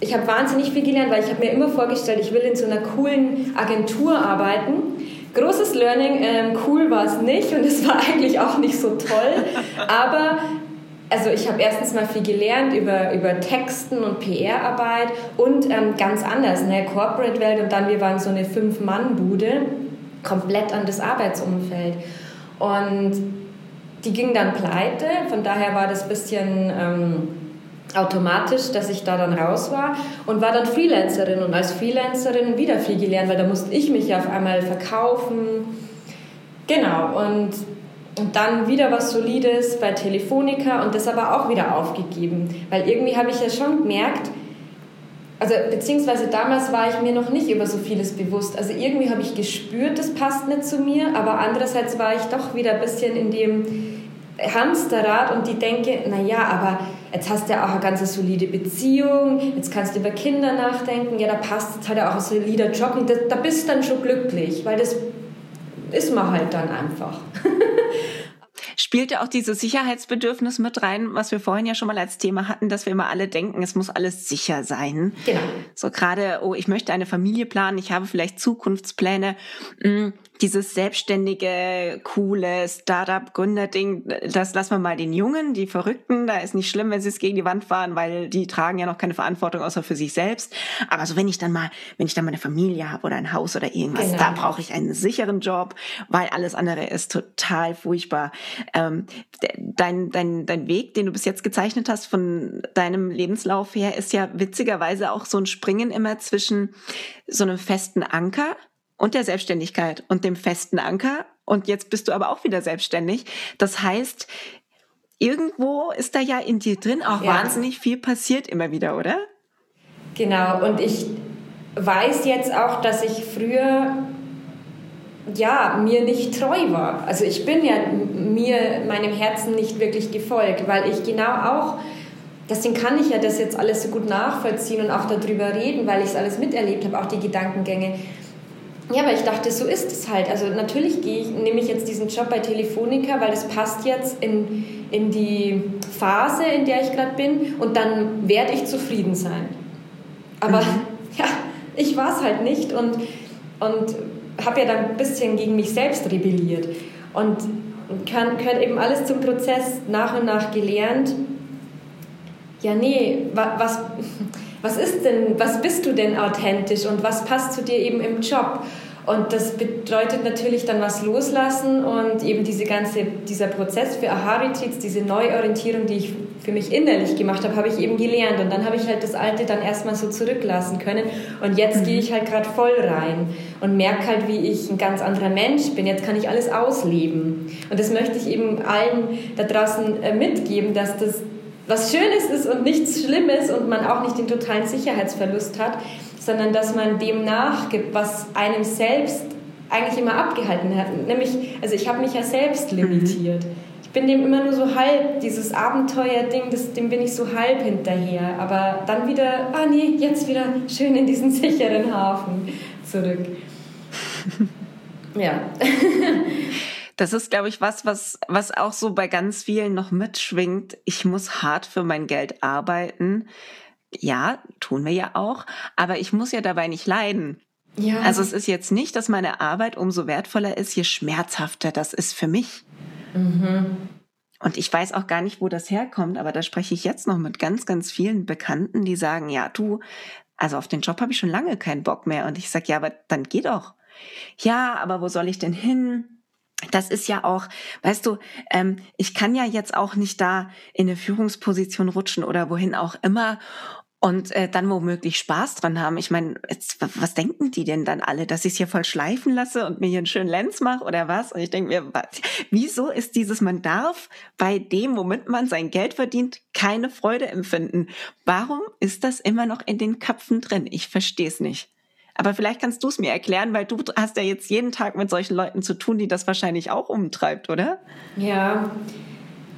Speaker 3: Ich habe wahnsinnig viel gelernt, weil ich habe mir immer vorgestellt, ich will in so einer coolen Agentur arbeiten. Großes Learning, ähm, cool war es nicht und es war eigentlich auch nicht so toll, aber also ich habe erstens mal viel gelernt über, über Texten und PR-Arbeit und ähm, ganz anders, ne, Corporate-Welt und dann wir waren so eine Fünf-Mann-Bude, komplett anderes Arbeitsumfeld. Und die ging dann pleite, von daher war das ein bisschen ähm, automatisch, dass ich da dann raus war und war dann Freelancerin und als Freelancerin wieder viel gelernt, weil da musste ich mich ja auf einmal verkaufen. Genau, und und dann wieder was Solides bei Telefonica und das aber auch wieder aufgegeben. Weil irgendwie habe ich ja schon gemerkt, also beziehungsweise damals war ich mir noch nicht über so vieles bewusst. Also irgendwie habe ich gespürt, das passt nicht zu mir, aber andererseits war ich doch wieder ein bisschen in dem Hamsterrad und die denke, naja, aber jetzt hast du ja auch eine ganz solide Beziehung, jetzt kannst du über Kinder nachdenken, ja, da passt jetzt halt auch ein solider Job und da, da bist du dann schon glücklich, weil das ist man halt dann einfach.
Speaker 2: Spielt ja auch dieses Sicherheitsbedürfnis mit rein, was wir vorhin ja schon mal als Thema hatten, dass wir immer alle denken, es muss alles sicher sein. Genau. So gerade, oh, ich möchte eine Familie planen, ich habe vielleicht Zukunftspläne. Mm, dieses selbstständige, coole Startup-Gründer-Ding, das lassen wir mal den Jungen, die Verrückten. Da ist nicht schlimm, wenn sie es gegen die Wand fahren, weil die tragen ja noch keine Verantwortung außer für sich selbst. Aber so wenn ich dann mal, wenn ich dann mal eine Familie habe oder ein Haus oder irgendwas, genau. da brauche ich einen sicheren Job, weil alles andere ist total furchtbar. Ähm, dein, dein, dein Weg, den du bis jetzt gezeichnet hast von deinem Lebenslauf her, ist ja witzigerweise auch so ein Springen immer zwischen so einem festen Anker und der Selbstständigkeit und dem festen Anker. Und jetzt bist du aber auch wieder selbstständig. Das heißt, irgendwo ist da ja in dir drin auch ja. wahnsinnig viel passiert immer wieder, oder?
Speaker 3: Genau, und ich weiß jetzt auch, dass ich früher ja, mir nicht treu war. Also ich bin ja mir, meinem Herzen nicht wirklich gefolgt, weil ich genau auch, deswegen kann ich ja das jetzt alles so gut nachvollziehen und auch darüber reden, weil ich es alles miterlebt habe, auch die Gedankengänge. Ja, aber ich dachte, so ist es halt. Also natürlich gehe ich, nehme ich jetzt diesen Job bei Telefonica, weil es passt jetzt in, in die Phase, in der ich gerade bin und dann werde ich zufrieden sein. Aber mhm. ja, ich war es halt nicht und, und habe ja dann ein bisschen gegen mich selbst rebelliert und kann, gehört eben alles zum Prozess nach und nach gelernt. Ja, nee, was, was ist denn, was bist du denn authentisch und was passt zu dir eben im Job? Und das bedeutet natürlich dann was loslassen und eben diese ganze, dieser Prozess für Aha-Retreats, diese Neuorientierung, die ich für mich innerlich gemacht habe, habe ich eben gelernt. Und dann habe ich halt das Alte dann erstmal so zurücklassen können. Und jetzt mhm. gehe ich halt gerade voll rein und merke halt, wie ich ein ganz anderer Mensch bin. Jetzt kann ich alles ausleben. Und das möchte ich eben allen da draußen äh, mitgeben, dass das was Schönes ist und nichts Schlimmes und man auch nicht den totalen Sicherheitsverlust hat, sondern dass man dem nachgibt, was einem selbst eigentlich immer abgehalten hat. Nämlich, also ich habe mich ja selbst mhm. limitiert. Ich bin dem immer nur so halb, dieses Abenteuer-Ding, dem bin ich so halb hinterher. Aber dann wieder, ah nee, jetzt wieder schön in diesen sicheren Hafen zurück. ja.
Speaker 2: Das ist, glaube ich, was, was, was auch so bei ganz vielen noch mitschwingt. Ich muss hart für mein Geld arbeiten. Ja, tun wir ja auch. Aber ich muss ja dabei nicht leiden. Ja. Also es ist jetzt nicht, dass meine Arbeit umso wertvoller ist, je schmerzhafter das ist für mich. Mhm. Und ich weiß auch gar nicht, wo das herkommt, aber da spreche ich jetzt noch mit ganz, ganz vielen Bekannten, die sagen, ja, du, also auf den Job habe ich schon lange keinen Bock mehr. Und ich sage, ja, aber dann geh doch. Ja, aber wo soll ich denn hin? Das ist ja auch, weißt du, ähm, ich kann ja jetzt auch nicht da in eine Führungsposition rutschen oder wohin auch immer und äh, dann womöglich Spaß dran haben. Ich meine, was denken die denn dann alle, dass ich es hier voll schleifen lasse und mir hier einen schönen Lenz mache oder was? Und ich denke mir, was, wieso ist dieses, man darf bei dem, womit man sein Geld verdient, keine Freude empfinden? Warum ist das immer noch in den Köpfen drin? Ich verstehe es nicht. Aber vielleicht kannst du es mir erklären, weil du hast ja jetzt jeden Tag mit solchen Leuten zu tun, die das wahrscheinlich auch umtreibt, oder?
Speaker 3: Ja.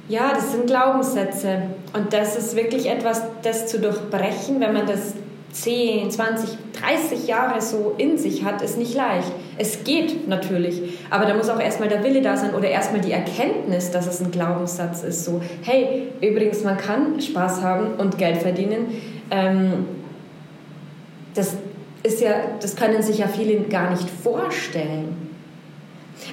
Speaker 3: Ja, das sind Glaubenssätze. Und das ist wirklich etwas, das zu durchbrechen, wenn man das 10, 20, 30 Jahre so in sich hat, ist nicht leicht. Es geht natürlich, aber da muss auch erstmal der Wille da sein oder erstmal die Erkenntnis, dass es ein Glaubenssatz ist. So, hey, übrigens, man kann Spaß haben und Geld verdienen. Ähm, das, ist ja, das können sich ja viele gar nicht vorstellen.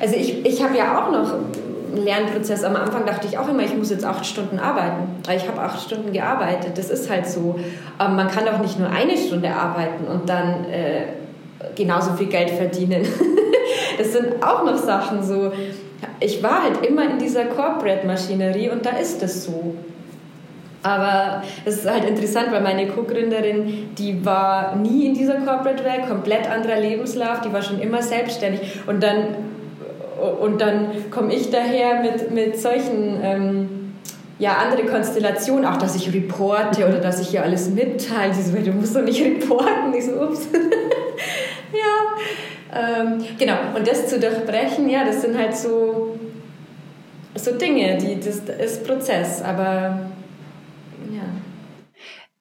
Speaker 3: Also ich, ich habe ja auch noch einen Lernprozess. Am Anfang dachte ich auch immer, ich muss jetzt acht Stunden arbeiten. Ich habe acht Stunden gearbeitet, das ist halt so. Aber man kann doch nicht nur eine Stunde arbeiten und dann äh, genauso viel Geld verdienen. das sind auch noch Sachen so. Ich war halt immer in dieser Corporate-Maschinerie und da ist es so. Aber es ist halt interessant, weil meine Co-Gründerin, die war nie in dieser Corporate-Welt, komplett anderer Lebenslauf, die war schon immer selbstständig. Und dann, und dann komme ich daher mit, mit solchen... Ähm, ja, andere Konstellationen, auch dass ich reporte oder dass ich hier alles mitteile. Sie so, du musst doch nicht reporten. Ich so, ups. ja, ähm, genau. Und das zu durchbrechen, ja, das sind halt so, so Dinge, die, das ist Prozess, aber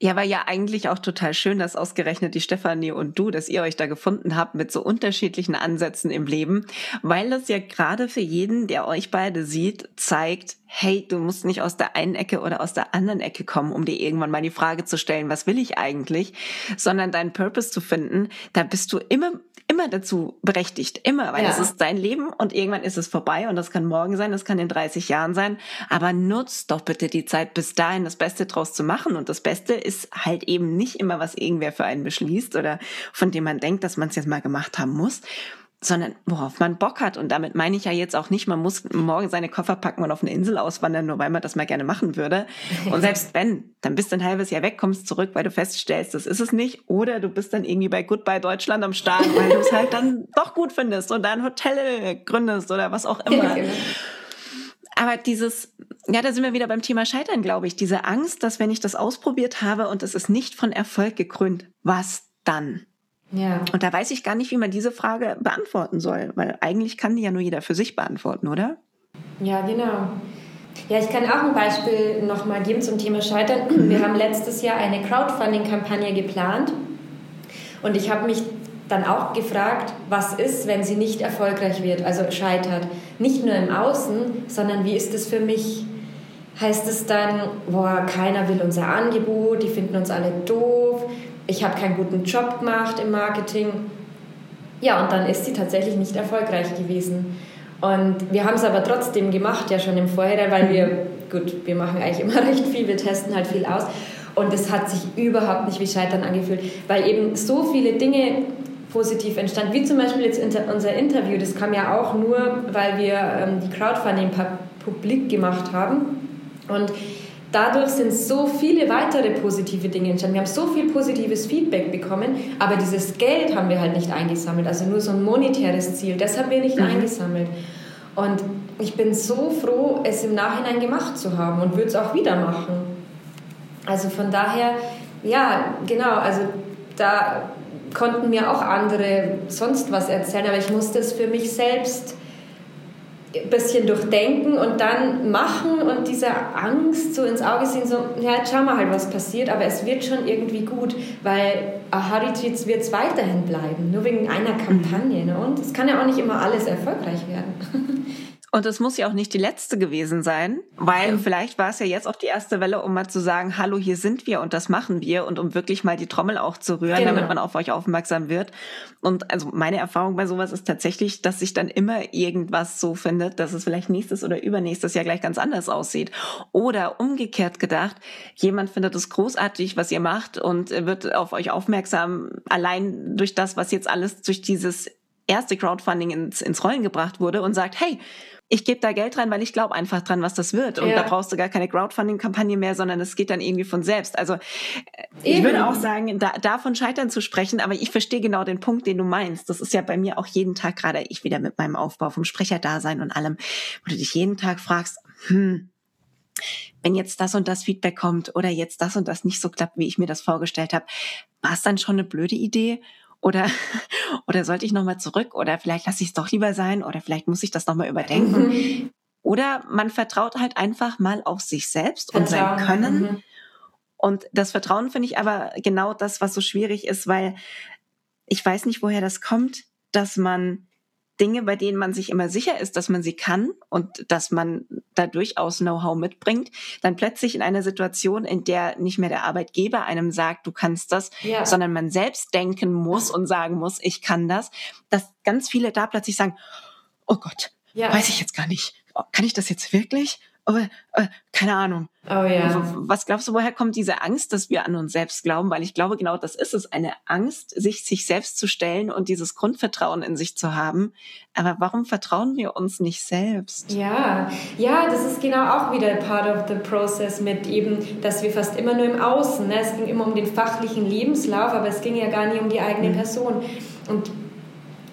Speaker 2: ja, war ja eigentlich auch total schön, dass ausgerechnet die Stefanie und du, dass ihr euch da gefunden habt mit so unterschiedlichen Ansätzen im Leben, weil das ja gerade für jeden, der euch beide sieht, zeigt, hey, du musst nicht aus der einen Ecke oder aus der anderen Ecke kommen, um dir irgendwann mal die Frage zu stellen, was will ich eigentlich, sondern deinen Purpose zu finden, da bist du immer immer dazu berechtigt, immer, weil es ist dein Leben und irgendwann ist es vorbei und das kann morgen sein, das kann in 30 Jahren sein, aber nutzt doch bitte die Zeit bis dahin, das Beste draus zu machen. Und das Beste ist halt eben nicht immer, was irgendwer für einen beschließt oder von dem man denkt, dass man es jetzt mal gemacht haben muss, sondern worauf man Bock hat. Und damit meine ich ja jetzt auch nicht, man muss morgen seine Koffer packen und auf eine Insel auswandern, nur weil man das mal gerne machen würde. Und selbst wenn, dann bist du ein halbes Jahr weg, kommst zurück, weil du feststellst, das ist es nicht. Oder du bist dann irgendwie bei Goodbye Deutschland am Start, weil du es halt dann doch gut findest und da ein Hotel gründest oder was auch immer. Genau. Aber dieses, ja, da sind wir wieder beim Thema Scheitern, glaube ich. Diese Angst, dass wenn ich das ausprobiert habe und es ist nicht von Erfolg gekrönt, was dann? Ja. Und da weiß ich gar nicht, wie man diese Frage beantworten soll, weil eigentlich kann die ja nur jeder für sich beantworten, oder?
Speaker 3: Ja, genau. Ja, ich kann auch ein Beispiel nochmal geben zum Thema Scheitern. Wir haben letztes Jahr eine Crowdfunding-Kampagne geplant und ich habe mich dann auch gefragt, was ist, wenn sie nicht erfolgreich wird, also scheitert. Nicht nur im Außen, sondern wie ist es für mich? Heißt es dann, boah, keiner will unser Angebot, die finden uns alle doof, ich habe keinen guten Job gemacht im Marketing. Ja, und dann ist sie tatsächlich nicht erfolgreich gewesen. Und wir haben es aber trotzdem gemacht, ja schon im Vorhinein, weil wir, gut, wir machen eigentlich immer recht viel, wir testen halt viel aus. Und es hat sich überhaupt nicht wie Scheitern angefühlt, weil eben so viele Dinge positiv entstanden, wie zum Beispiel jetzt unser Interview, das kam ja auch nur, weil wir ähm, die Crowdfunding publik gemacht haben. Und dadurch sind so viele weitere positive Dinge entstanden. Wir haben so viel positives Feedback bekommen, aber dieses Geld haben wir halt nicht eingesammelt. Also nur so ein monetäres Ziel, das haben wir nicht mhm. eingesammelt. Und ich bin so froh, es im Nachhinein gemacht zu haben und würde es auch wieder machen. Also von daher, ja, genau, also da konnten mir auch andere sonst was erzählen, aber ich musste es für mich selbst ein bisschen durchdenken und dann machen und diese Angst so ins Auge sehen, so, ja, jetzt schauen wir halt, was passiert, aber es wird schon irgendwie gut, weil Aha-Retreats wird es weiterhin bleiben, nur wegen einer Kampagne. Ne? Und es kann ja auch nicht immer alles erfolgreich werden.
Speaker 2: Und es muss ja auch nicht die letzte gewesen sein, weil mhm. vielleicht war es ja jetzt auch die erste Welle, um mal zu sagen, hallo, hier sind wir und das machen wir und um wirklich mal die Trommel auch zu rühren, genau. damit man auf euch aufmerksam wird. Und also meine Erfahrung bei sowas ist tatsächlich, dass sich dann immer irgendwas so findet, dass es vielleicht nächstes oder übernächstes Jahr gleich ganz anders aussieht. Oder umgekehrt gedacht, jemand findet es großartig, was ihr macht und wird auf euch aufmerksam, allein durch das, was jetzt alles durch dieses erste Crowdfunding ins, ins Rollen gebracht wurde und sagt, hey, ich gebe da Geld rein, weil ich glaube einfach dran, was das wird. Und ja. da brauchst du gar keine Crowdfunding-Kampagne mehr, sondern es geht dann irgendwie von selbst. Also äh, Eben. ich würde auch sagen, da, davon scheitern zu sprechen, aber ich verstehe genau den Punkt, den du meinst. Das ist ja bei mir auch jeden Tag gerade ich wieder mit meinem Aufbau vom Sprecherdasein und allem, wo du dich jeden Tag fragst, hm, wenn jetzt das und das Feedback kommt oder jetzt das und das nicht so klappt, wie ich mir das vorgestellt habe, war es dann schon eine blöde Idee? Oder, oder sollte ich nochmal zurück? Oder vielleicht lasse ich es doch lieber sein? Oder vielleicht muss ich das nochmal überdenken? Mhm. Oder man vertraut halt einfach mal auf sich selbst Vertrauen. und sein Können. Mhm. Und das Vertrauen finde ich aber genau das, was so schwierig ist, weil ich weiß nicht, woher das kommt, dass man Dinge, bei denen man sich immer sicher ist, dass man sie kann und dass man da durchaus Know-how mitbringt, dann plötzlich in einer Situation, in der nicht mehr der Arbeitgeber einem sagt, du kannst das, ja. sondern man selbst denken muss und sagen muss, ich kann das, dass ganz viele da plötzlich sagen, oh Gott, ja. weiß ich jetzt gar nicht, kann ich das jetzt wirklich? Aber äh, keine Ahnung. Oh ja. Was glaubst du, woher kommt diese Angst, dass wir an uns selbst glauben? Weil ich glaube, genau das ist es, eine Angst, sich sich selbst zu stellen und dieses Grundvertrauen in sich zu haben. Aber warum vertrauen wir uns nicht selbst?
Speaker 3: Ja, ja, das ist genau auch wieder part of the process mit eben, dass wir fast immer nur im Außen, ne? es ging immer um den fachlichen Lebenslauf, aber es ging ja gar nicht um die eigene mhm. Person. Und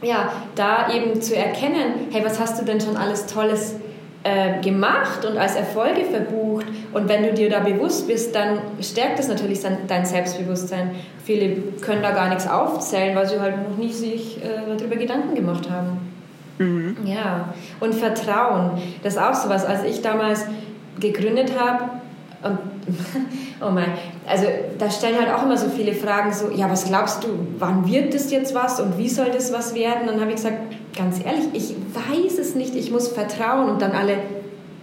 Speaker 3: ja, da eben zu erkennen, hey, was hast du denn schon alles Tolles äh, gemacht und als Erfolge verbucht. Und wenn du dir da bewusst bist, dann stärkt das natürlich dein Selbstbewusstsein. Viele können da gar nichts aufzählen, weil sie halt noch nie sich äh, darüber Gedanken gemacht haben. Mhm. Ja, und Vertrauen, das ist auch sowas. Als ich damals gegründet habe, und oh mein, also da stellen halt auch immer so viele Fragen, so, ja, was glaubst du, wann wird das jetzt was und wie soll das was werden? Dann habe ich gesagt, ganz ehrlich, ich weiß es nicht, ich muss vertrauen und dann alle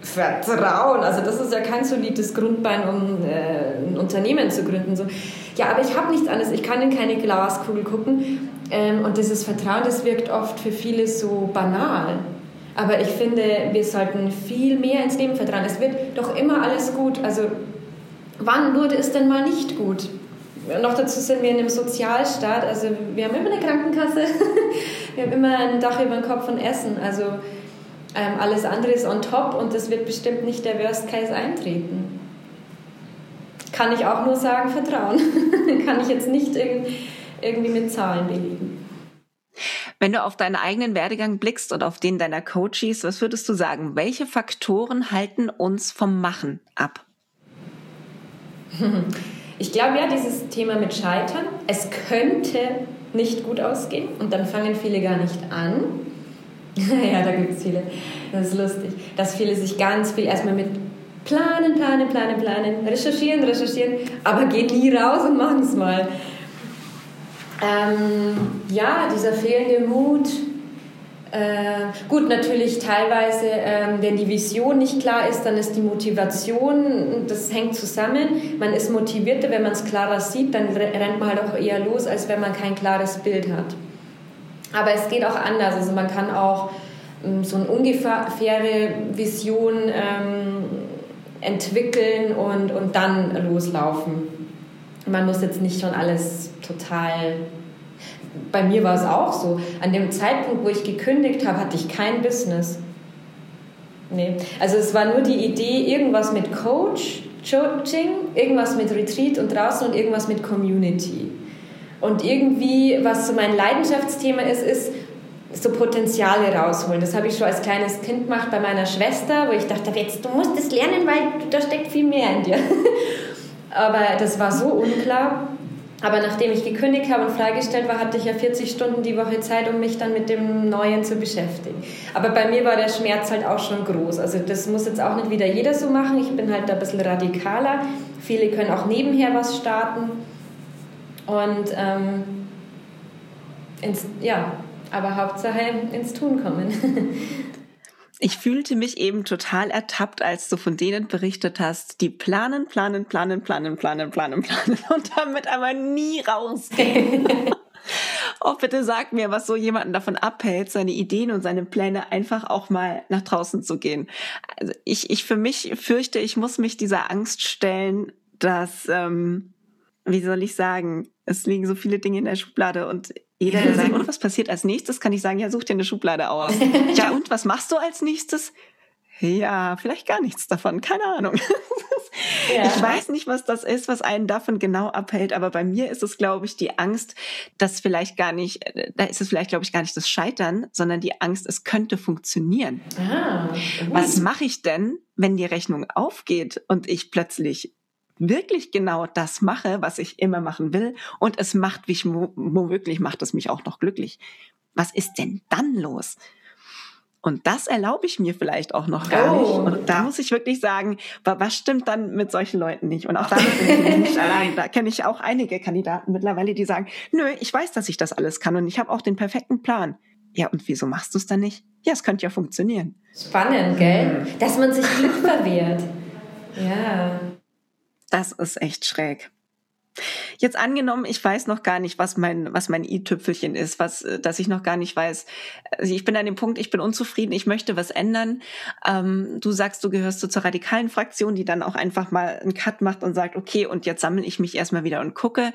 Speaker 3: Vertrauen, also das ist ja kein solides Grundbein, um äh, ein Unternehmen zu gründen. So. Ja, aber ich habe nichts anderes, ich kann in keine Glaskugel gucken ähm, und dieses Vertrauen, das wirkt oft für viele so banal. Aber ich finde, wir sollten viel mehr ins Leben vertrauen. Es wird doch immer alles gut. Also wann wurde es denn mal nicht gut? Noch dazu sind wir in einem Sozialstaat. Also wir haben immer eine Krankenkasse, wir haben immer ein Dach über dem Kopf und Essen. Also ähm, alles andere ist on top und es wird bestimmt nicht der Worst Case eintreten. Kann ich auch nur sagen, vertrauen. Kann ich jetzt nicht irgendwie mit Zahlen belegen.
Speaker 2: Wenn du auf deinen eigenen Werdegang blickst und auf den deiner Coaches, was würdest du sagen? Welche Faktoren halten uns vom Machen ab?
Speaker 3: Ich glaube ja, dieses Thema mit Scheitern, es könnte nicht gut ausgehen und dann fangen viele gar nicht an. ja, da gibt es viele. Das ist lustig. Dass viele sich ganz viel erstmal mit planen, planen, planen, planen, recherchieren, recherchieren, aber gehen nie raus und machen es mal. Ähm, ja, dieser fehlende Mut. Äh, gut, natürlich teilweise, ähm, wenn die Vision nicht klar ist, dann ist die Motivation, das hängt zusammen. Man ist motivierter, wenn man es klarer sieht, dann rennt man halt auch eher los, als wenn man kein klares Bild hat. Aber es geht auch anders. Also man kann auch ähm, so eine ungefähre Vision ähm, entwickeln und, und dann loslaufen. Man muss jetzt nicht schon alles total. Bei mir war es auch so. An dem Zeitpunkt, wo ich gekündigt habe, hatte ich kein Business. Nee. Also es war nur die Idee, irgendwas mit Coach, Coaching, irgendwas mit Retreat und draußen und irgendwas mit Community. Und irgendwie, was so mein Leidenschaftsthema ist, ist so Potenziale rausholen. Das habe ich schon als kleines Kind gemacht bei meiner Schwester, wo ich dachte, jetzt, du musst es lernen, weil da steckt viel mehr in dir. Aber das war so unklar. Aber nachdem ich gekündigt habe und freigestellt war, hatte ich ja 40 Stunden die Woche Zeit, um mich dann mit dem Neuen zu beschäftigen. Aber bei mir war der Schmerz halt auch schon groß. Also das muss jetzt auch nicht wieder jeder so machen. Ich bin halt da ein bisschen radikaler. Viele können auch nebenher was starten. Und ähm, ins, ja, aber Hauptsache ins Tun kommen.
Speaker 2: Ich fühlte mich eben total ertappt, als du von denen berichtet hast, die planen, planen, planen, planen, planen, planen, planen und damit aber nie rausgehen. oh, bitte sag mir, was so jemanden davon abhält, seine Ideen und seine Pläne einfach auch mal nach draußen zu gehen. Also ich, ich für mich fürchte, ich muss mich dieser Angst stellen, dass, ähm, wie soll ich sagen, es liegen so viele Dinge in der Schublade und jeder, der sagt, und was passiert als nächstes, kann ich sagen, ja, such dir eine Schublade aus. ja, und was machst du als nächstes? Ja, vielleicht gar nichts davon, keine Ahnung. ja. Ich weiß nicht, was das ist, was einen davon genau abhält, aber bei mir ist es, glaube ich, die Angst, dass vielleicht gar nicht, da ist es vielleicht, glaube ich, gar nicht das Scheitern, sondern die Angst, es könnte funktionieren. Ah, was mache ich denn, wenn die Rechnung aufgeht und ich plötzlich wirklich genau das mache, was ich immer machen will und es macht mich womöglich macht es mich auch noch glücklich. Was ist denn dann los? Und das erlaube ich mir vielleicht auch noch gar oh. nicht. Und da muss ich wirklich sagen, was stimmt dann mit solchen Leuten nicht? Und auch da bin ich nicht allein. Da kenne ich auch einige Kandidaten mittlerweile, die sagen, nö, ich weiß, dass ich das alles kann und ich habe auch den perfekten Plan. Ja, und wieso machst du es dann nicht? Ja, es könnte ja funktionieren.
Speaker 3: Spannend, gell? Dass man sich Glück verwehrt. Ja.
Speaker 2: Das ist echt schräg. Jetzt angenommen, ich weiß noch gar nicht, was mein, was mein i-Tüpfelchen ist, was, dass ich noch gar nicht weiß. Also ich bin an dem Punkt, ich bin unzufrieden, ich möchte was ändern. Ähm, du sagst, du gehörst so zur radikalen Fraktion, die dann auch einfach mal einen Cut macht und sagt, okay, und jetzt sammle ich mich erstmal wieder und gucke.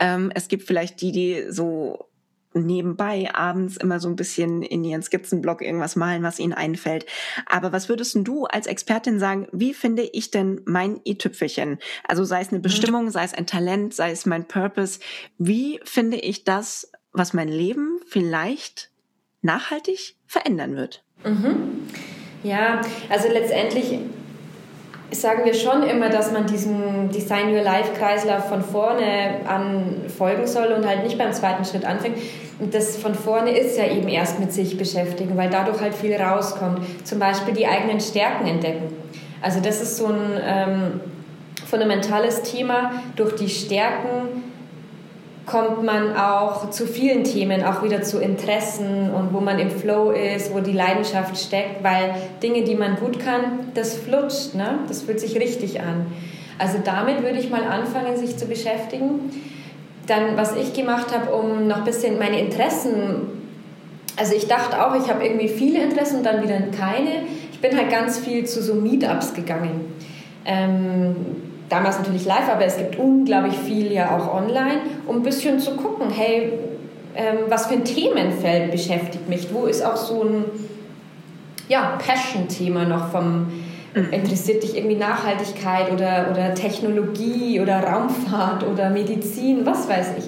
Speaker 2: Ähm, es gibt vielleicht die, die so nebenbei abends immer so ein bisschen in ihren Skizzenblock irgendwas malen, was ihnen einfällt. Aber was würdest du als Expertin sagen, wie finde ich denn mein i-Tüpfelchen? Also sei es eine mhm. Bestimmung, sei es ein Talent, sei es mein Purpose. Wie finde ich das, was mein Leben vielleicht nachhaltig verändern wird?
Speaker 3: Mhm. Ja, also letztendlich sagen wir schon immer, dass man diesen Design Your Life Kreislauf von vorne an folgen soll und halt nicht beim zweiten Schritt anfängt. Und das von vorne ist ja eben erst mit sich beschäftigen, weil dadurch halt viel rauskommt. Zum Beispiel die eigenen Stärken entdecken. Also das ist so ein ähm, fundamentales Thema. Durch die Stärken kommt man auch zu vielen Themen, auch wieder zu Interessen und wo man im Flow ist, wo die Leidenschaft steckt, weil Dinge, die man gut kann, das flutscht, ne? das fühlt sich richtig an. Also damit würde ich mal anfangen, sich zu beschäftigen. Dann, was ich gemacht habe, um noch ein bisschen meine Interessen, also ich dachte auch, ich habe irgendwie viele Interessen und dann wieder keine. Ich bin halt ganz viel zu so Meetups gegangen. Ähm, damals natürlich live, aber es gibt unglaublich viel ja auch online, um ein bisschen zu gucken, hey, ähm, was für ein Themenfeld beschäftigt mich? Wo ist auch so ein ja, Passion-Thema noch vom. Interessiert dich irgendwie Nachhaltigkeit oder, oder Technologie oder Raumfahrt oder Medizin, was weiß ich.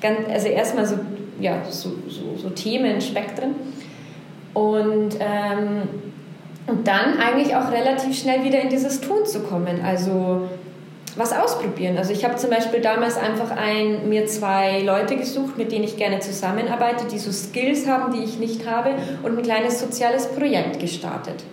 Speaker 3: Ganz, also erstmal so ja, so, so, so Themenspektren. Und, ähm, und dann eigentlich auch relativ schnell wieder in dieses Tun zu kommen. Also was ausprobieren. Also ich habe zum Beispiel damals einfach ein, mir zwei Leute gesucht, mit denen ich gerne zusammenarbeite, die so Skills haben, die ich nicht habe und ein kleines soziales Projekt gestartet.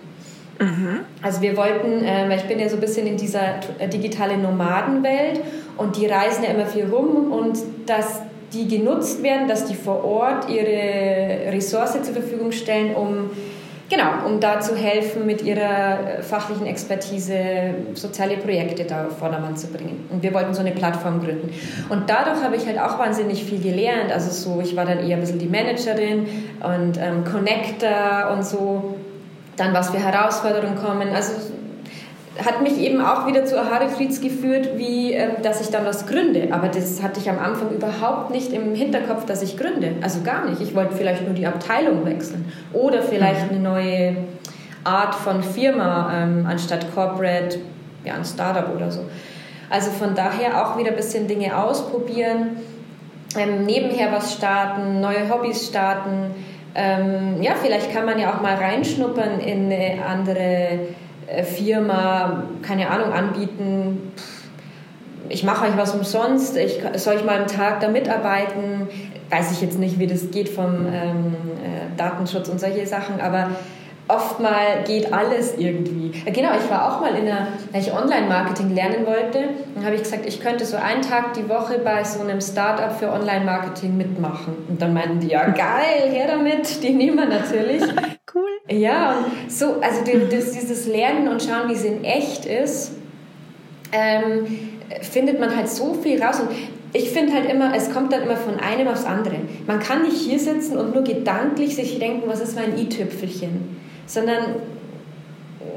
Speaker 3: Mhm. Also wir wollten, äh, ich bin ja so ein bisschen in dieser äh, digitalen Nomadenwelt und die reisen ja immer viel rum und dass die genutzt werden, dass die vor Ort ihre Ressource zur Verfügung stellen, um Genau, um da zu helfen, mit ihrer äh, fachlichen Expertise soziale Projekte da auf Vordermann zu bringen. Und wir wollten so eine Plattform gründen. Und dadurch habe ich halt auch wahnsinnig viel gelernt. Also so, ich war dann eher ein bisschen die Managerin und ähm, Connector und so. Dann was für Herausforderungen kommen. Also hat mich eben auch wieder zu Ahari-Frieds geführt, wie ähm, dass ich dann was gründe. Aber das hatte ich am Anfang überhaupt nicht im Hinterkopf, dass ich gründe. Also gar nicht. Ich wollte vielleicht nur die Abteilung wechseln oder vielleicht mhm. eine neue Art von Firma ähm, anstatt Corporate, ja, ein Startup oder so. Also von daher auch wieder ein bisschen Dinge ausprobieren, ähm, nebenher was starten, neue Hobbys starten. Ähm, ja, vielleicht kann man ja auch mal reinschnuppern in eine andere äh, Firma, keine Ahnung, anbieten, ich mache euch was umsonst, ich, soll ich mal einen Tag da mitarbeiten? Weiß ich jetzt nicht, wie das geht vom ähm, äh, Datenschutz und solche Sachen, aber oftmal geht alles irgendwie. Genau, ich war auch mal in einer, weil ich Online-Marketing lernen wollte, dann habe ich gesagt, ich könnte so einen Tag die Woche bei so einem Startup für Online-Marketing mitmachen. Und dann meinten die, ja geil, her damit, die nehmen wir natürlich.
Speaker 2: cool.
Speaker 3: Ja, und so, also das, dieses Lernen und schauen, wie es in echt ist, ähm, findet man halt so viel raus. Und ich finde halt immer, es kommt dann immer von einem aufs andere. Man kann nicht hier sitzen und nur gedanklich sich denken, was ist mein i-Tüpfelchen, sondern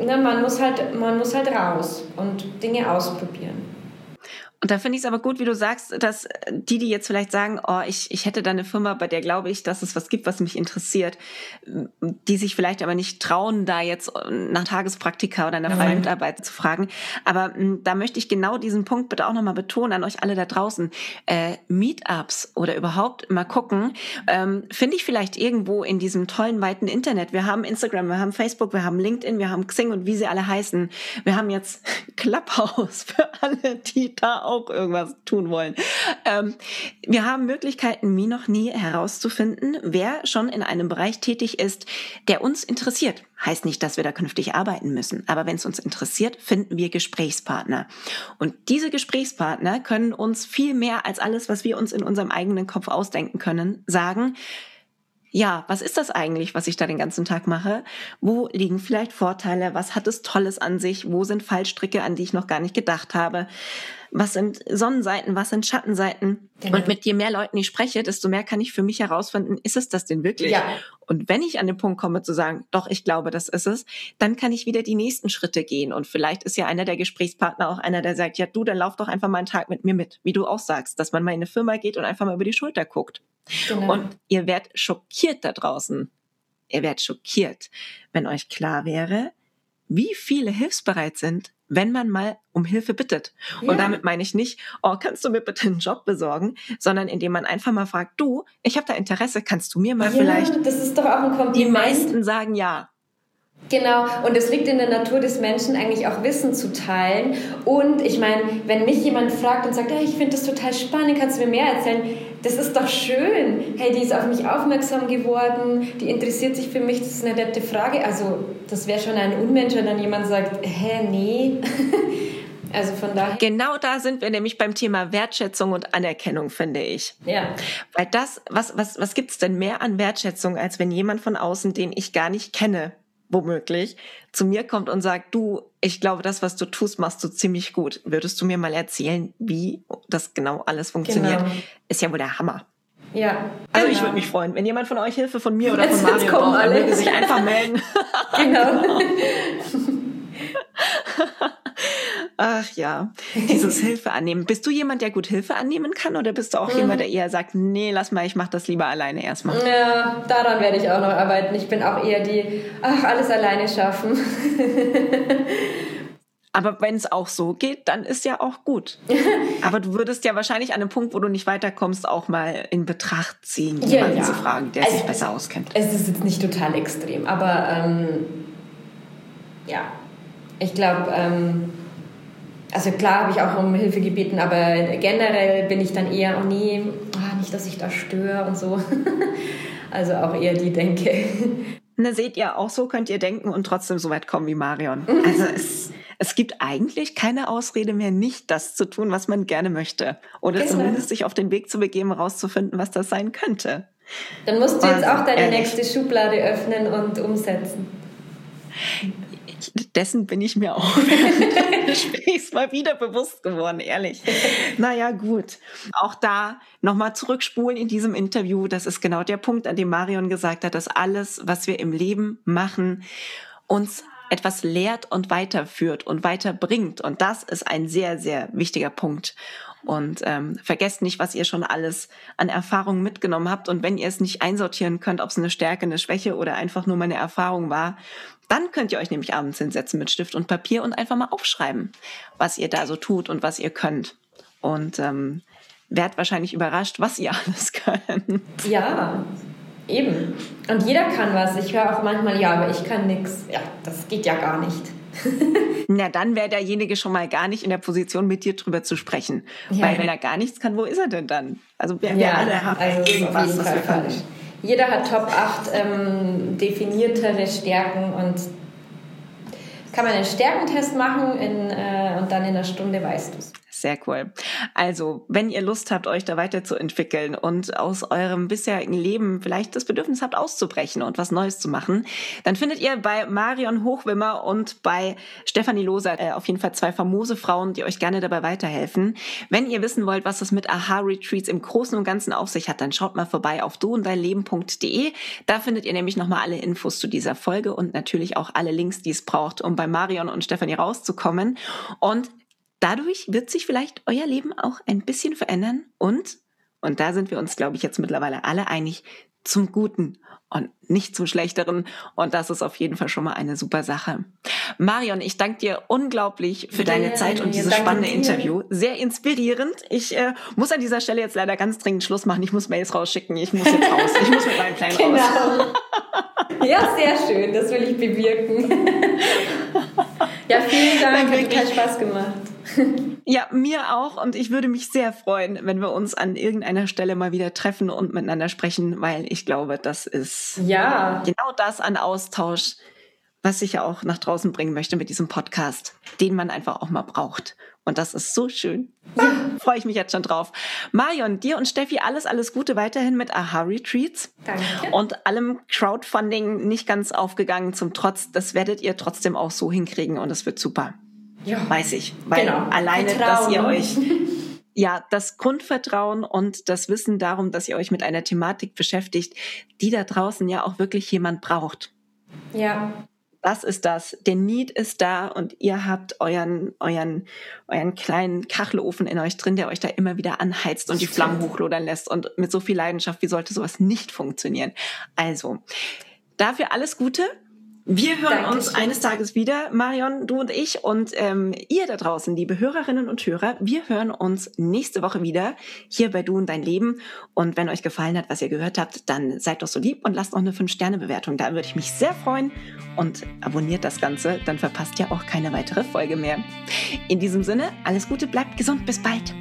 Speaker 3: na, man, muss halt, man muss halt raus und Dinge ausprobieren.
Speaker 2: Und da finde ich es aber gut, wie du sagst, dass die, die jetzt vielleicht sagen, oh, ich, ich hätte da eine Firma, bei der glaube ich, dass es was gibt, was mich interessiert, die sich vielleicht aber nicht trauen, da jetzt nach Tagespraktika oder einer freien Mitarbeit zu fragen. Aber hm, da möchte ich genau diesen Punkt bitte auch nochmal betonen an euch alle da draußen. Äh, Meetups oder überhaupt mal gucken, ähm, finde ich vielleicht irgendwo in diesem tollen, weiten Internet. Wir haben Instagram, wir haben Facebook, wir haben LinkedIn, wir haben Xing und wie sie alle heißen. Wir haben jetzt Clubhouse für alle, die da auch irgendwas tun wollen. Ähm, wir haben Möglichkeiten, wie noch nie herauszufinden, wer schon in einem Bereich tätig ist, der uns interessiert. Heißt nicht, dass wir da künftig arbeiten müssen, aber wenn es uns interessiert, finden wir Gesprächspartner. Und diese Gesprächspartner können uns viel mehr als alles, was wir uns in unserem eigenen Kopf ausdenken können, sagen, ja, was ist das eigentlich, was ich da den ganzen Tag mache? Wo liegen vielleicht Vorteile? Was hat es Tolles an sich? Wo sind Fallstricke, an die ich noch gar nicht gedacht habe? Was sind Sonnenseiten? Was sind Schattenseiten? Genau. Und mit je mehr Leuten ich spreche, desto mehr kann ich für mich herausfinden, ist es das denn wirklich? Ja. Und wenn ich an den Punkt komme zu sagen, doch, ich glaube, das ist es, dann kann ich wieder die nächsten Schritte gehen. Und vielleicht ist ja einer der Gesprächspartner auch einer, der sagt, ja, du, dann lauf doch einfach mal einen Tag mit mir mit, wie du auch sagst, dass man mal in eine Firma geht und einfach mal über die Schulter guckt. Genau. Und ihr werdet schockiert da draußen. Ihr werdet schockiert, wenn euch klar wäre, wie viele hilfsbereit sind, wenn man mal um Hilfe bittet. Ja. Und damit meine ich nicht, oh, kannst du mir bitte einen Job besorgen, sondern indem man einfach mal fragt, du, ich habe da Interesse, kannst du mir mal ja, vielleicht.
Speaker 3: Das ist doch auch ein Kompliment.
Speaker 2: Die meisten sagen ja.
Speaker 3: Genau, und es liegt in der Natur des Menschen eigentlich auch Wissen zu teilen. Und ich meine, wenn mich jemand fragt und sagt, hey, ich finde das total spannend, kannst du mir mehr erzählen? Das ist doch schön. Hey, die ist auf mich aufmerksam geworden, die interessiert sich für mich, das ist eine nette Frage. Also, das wäre schon ein Unmensch, wenn dann jemand sagt, hä, nee. Also von daher.
Speaker 2: Genau da sind wir nämlich beim Thema Wertschätzung und Anerkennung, finde ich.
Speaker 3: Ja.
Speaker 2: Weil das, was, was, was gibt's denn mehr an Wertschätzung, als wenn jemand von außen, den ich gar nicht kenne, womöglich, zu mir kommt und sagt, du, ich glaube, das, was du tust, machst du ziemlich gut. Würdest du mir mal erzählen, wie das genau alles funktioniert? Genau. Ist ja wohl der Hammer.
Speaker 3: Ja.
Speaker 2: Also genau. ich würde mich freuen, wenn jemand von euch Hilfe von mir oder von Mario braucht, dann sich einfach melden. genau. Ach ja, dieses Hilfe annehmen. Bist du jemand, der gut Hilfe annehmen kann oder bist du auch mhm. jemand, der eher sagt, nee, lass mal, ich mach das lieber alleine erstmal?
Speaker 3: Ja, daran werde ich auch noch arbeiten. Ich bin auch eher die, ach, alles alleine schaffen.
Speaker 2: Aber wenn es auch so geht, dann ist ja auch gut. Aber du würdest ja wahrscheinlich an einem Punkt, wo du nicht weiterkommst, auch mal in Betracht ziehen, jemanden ja, ja. zu fragen, der also, sich besser auskennt.
Speaker 3: Es ist jetzt nicht total extrem, aber ähm, ja, ich glaube, ähm, also klar habe ich auch um Hilfe gebeten, aber generell bin ich dann eher, oh nee, oh, nicht, dass ich da störe und so. also auch eher die Denke.
Speaker 2: Na, seht ihr, auch so könnt ihr denken und trotzdem so weit kommen wie Marion. Also es, es gibt eigentlich keine Ausrede mehr, nicht das zu tun, was man gerne möchte. Oder genau. zumindest sich auf den Weg zu begeben, herauszufinden, was das sein könnte.
Speaker 3: Dann musst du jetzt also, auch deine ehrlich. nächste Schublade öffnen und umsetzen
Speaker 2: dessen bin ich mir auch während des Gesprächs mal wieder bewusst geworden, ehrlich. Naja, gut. Auch da nochmal zurückspulen in diesem Interview. Das ist genau der Punkt, an dem Marion gesagt hat, dass alles, was wir im Leben machen, uns etwas lehrt und weiterführt und weiterbringt. Und das ist ein sehr, sehr wichtiger Punkt. Und ähm, vergesst nicht, was ihr schon alles an Erfahrungen mitgenommen habt. Und wenn ihr es nicht einsortieren könnt, ob es eine Stärke, eine Schwäche oder einfach nur meine Erfahrung war, dann könnt ihr euch nämlich abends hinsetzen mit Stift und Papier und einfach mal aufschreiben, was ihr da so tut und was ihr könnt. Und ähm, werdet wahrscheinlich überrascht, was ihr alles könnt.
Speaker 3: Ja, eben. Und jeder kann was. Ich höre auch manchmal, ja, aber ich kann nichts. Ja, das geht ja gar nicht.
Speaker 2: Na, dann wäre derjenige schon mal gar nicht in der Position, mit dir drüber zu sprechen. Ja. Weil wenn er gar nichts kann, wo ist er denn dann? Also wir, ja, wir alle haben also irgendwas, was wir können
Speaker 3: jeder hat Top 8 ähm, definiertere Stärken und kann man einen Stärkentest machen in, äh, und dann in einer Stunde weißt du es.
Speaker 2: Sehr cool. Also, wenn ihr Lust habt, euch da weiterzuentwickeln und aus eurem bisherigen Leben vielleicht das Bedürfnis habt, auszubrechen und was Neues zu machen, dann findet ihr bei Marion Hochwimmer und bei Stefanie Loser äh, auf jeden Fall zwei famose Frauen, die euch gerne dabei weiterhelfen. Wenn ihr wissen wollt, was das mit Aha Retreats im Großen und Ganzen auf sich hat, dann schaut mal vorbei auf duundeinleben.de. Da findet ihr nämlich nochmal alle Infos zu dieser Folge und natürlich auch alle Links, die es braucht, um bei Marion und Stefanie rauszukommen. Und Dadurch wird sich vielleicht euer Leben auch ein bisschen verändern und, und da sind wir uns, glaube ich, jetzt mittlerweile alle einig, zum Guten und nicht zum Schlechteren. Und das ist auf jeden Fall schon mal eine super Sache. Marion, ich danke dir unglaublich für deine Zeit und dieses spannende Interview. Sehr inspirierend. Ich äh, muss an dieser Stelle jetzt leider ganz dringend Schluss machen. Ich muss Mails rausschicken. Ich muss jetzt raus. Ich muss mit meinem Kleinen genau. raus.
Speaker 3: Ja, sehr schön. Das will ich bewirken. ja, vielen Dank. Hat total Spaß gemacht.
Speaker 2: Ja, mir auch. Und ich würde mich sehr freuen, wenn wir uns an irgendeiner Stelle mal wieder treffen und miteinander sprechen, weil ich glaube, das ist ja. genau das an Austausch, was ich ja auch nach draußen bringen möchte mit diesem Podcast, den man einfach auch mal braucht. Und das ist so schön. Ja. Freue ich mich jetzt schon drauf. Marion, dir und Steffi alles, alles Gute weiterhin mit Aha Retreats.
Speaker 3: Danke.
Speaker 2: Und allem Crowdfunding nicht ganz aufgegangen zum Trotz. Das werdet ihr trotzdem auch so hinkriegen und es wird super. Ja. Weiß ich. Weil genau. alleine, dass ihr euch ja, das Grundvertrauen und das Wissen darum, dass ihr euch mit einer Thematik beschäftigt, die da draußen ja auch wirklich jemand braucht.
Speaker 3: Ja.
Speaker 2: Das ist das. Der Need ist da und ihr habt euren, euren, euren kleinen Kachelofen in euch drin, der euch da immer wieder anheizt und die Flammen hochlodern lässt und mit so viel Leidenschaft. Wie sollte sowas nicht funktionieren? Also, dafür alles Gute. Wir hören Dankeschön. uns eines Tages wieder, Marion, du und ich und ähm, ihr da draußen, liebe Hörerinnen und Hörer. Wir hören uns nächste Woche wieder hier bei Du und dein Leben. Und wenn euch gefallen hat, was ihr gehört habt, dann seid doch so lieb und lasst noch eine 5-Sterne-Bewertung. Da würde ich mich sehr freuen und abonniert das Ganze, dann verpasst ihr auch keine weitere Folge mehr. In diesem Sinne, alles Gute, bleibt gesund, bis bald.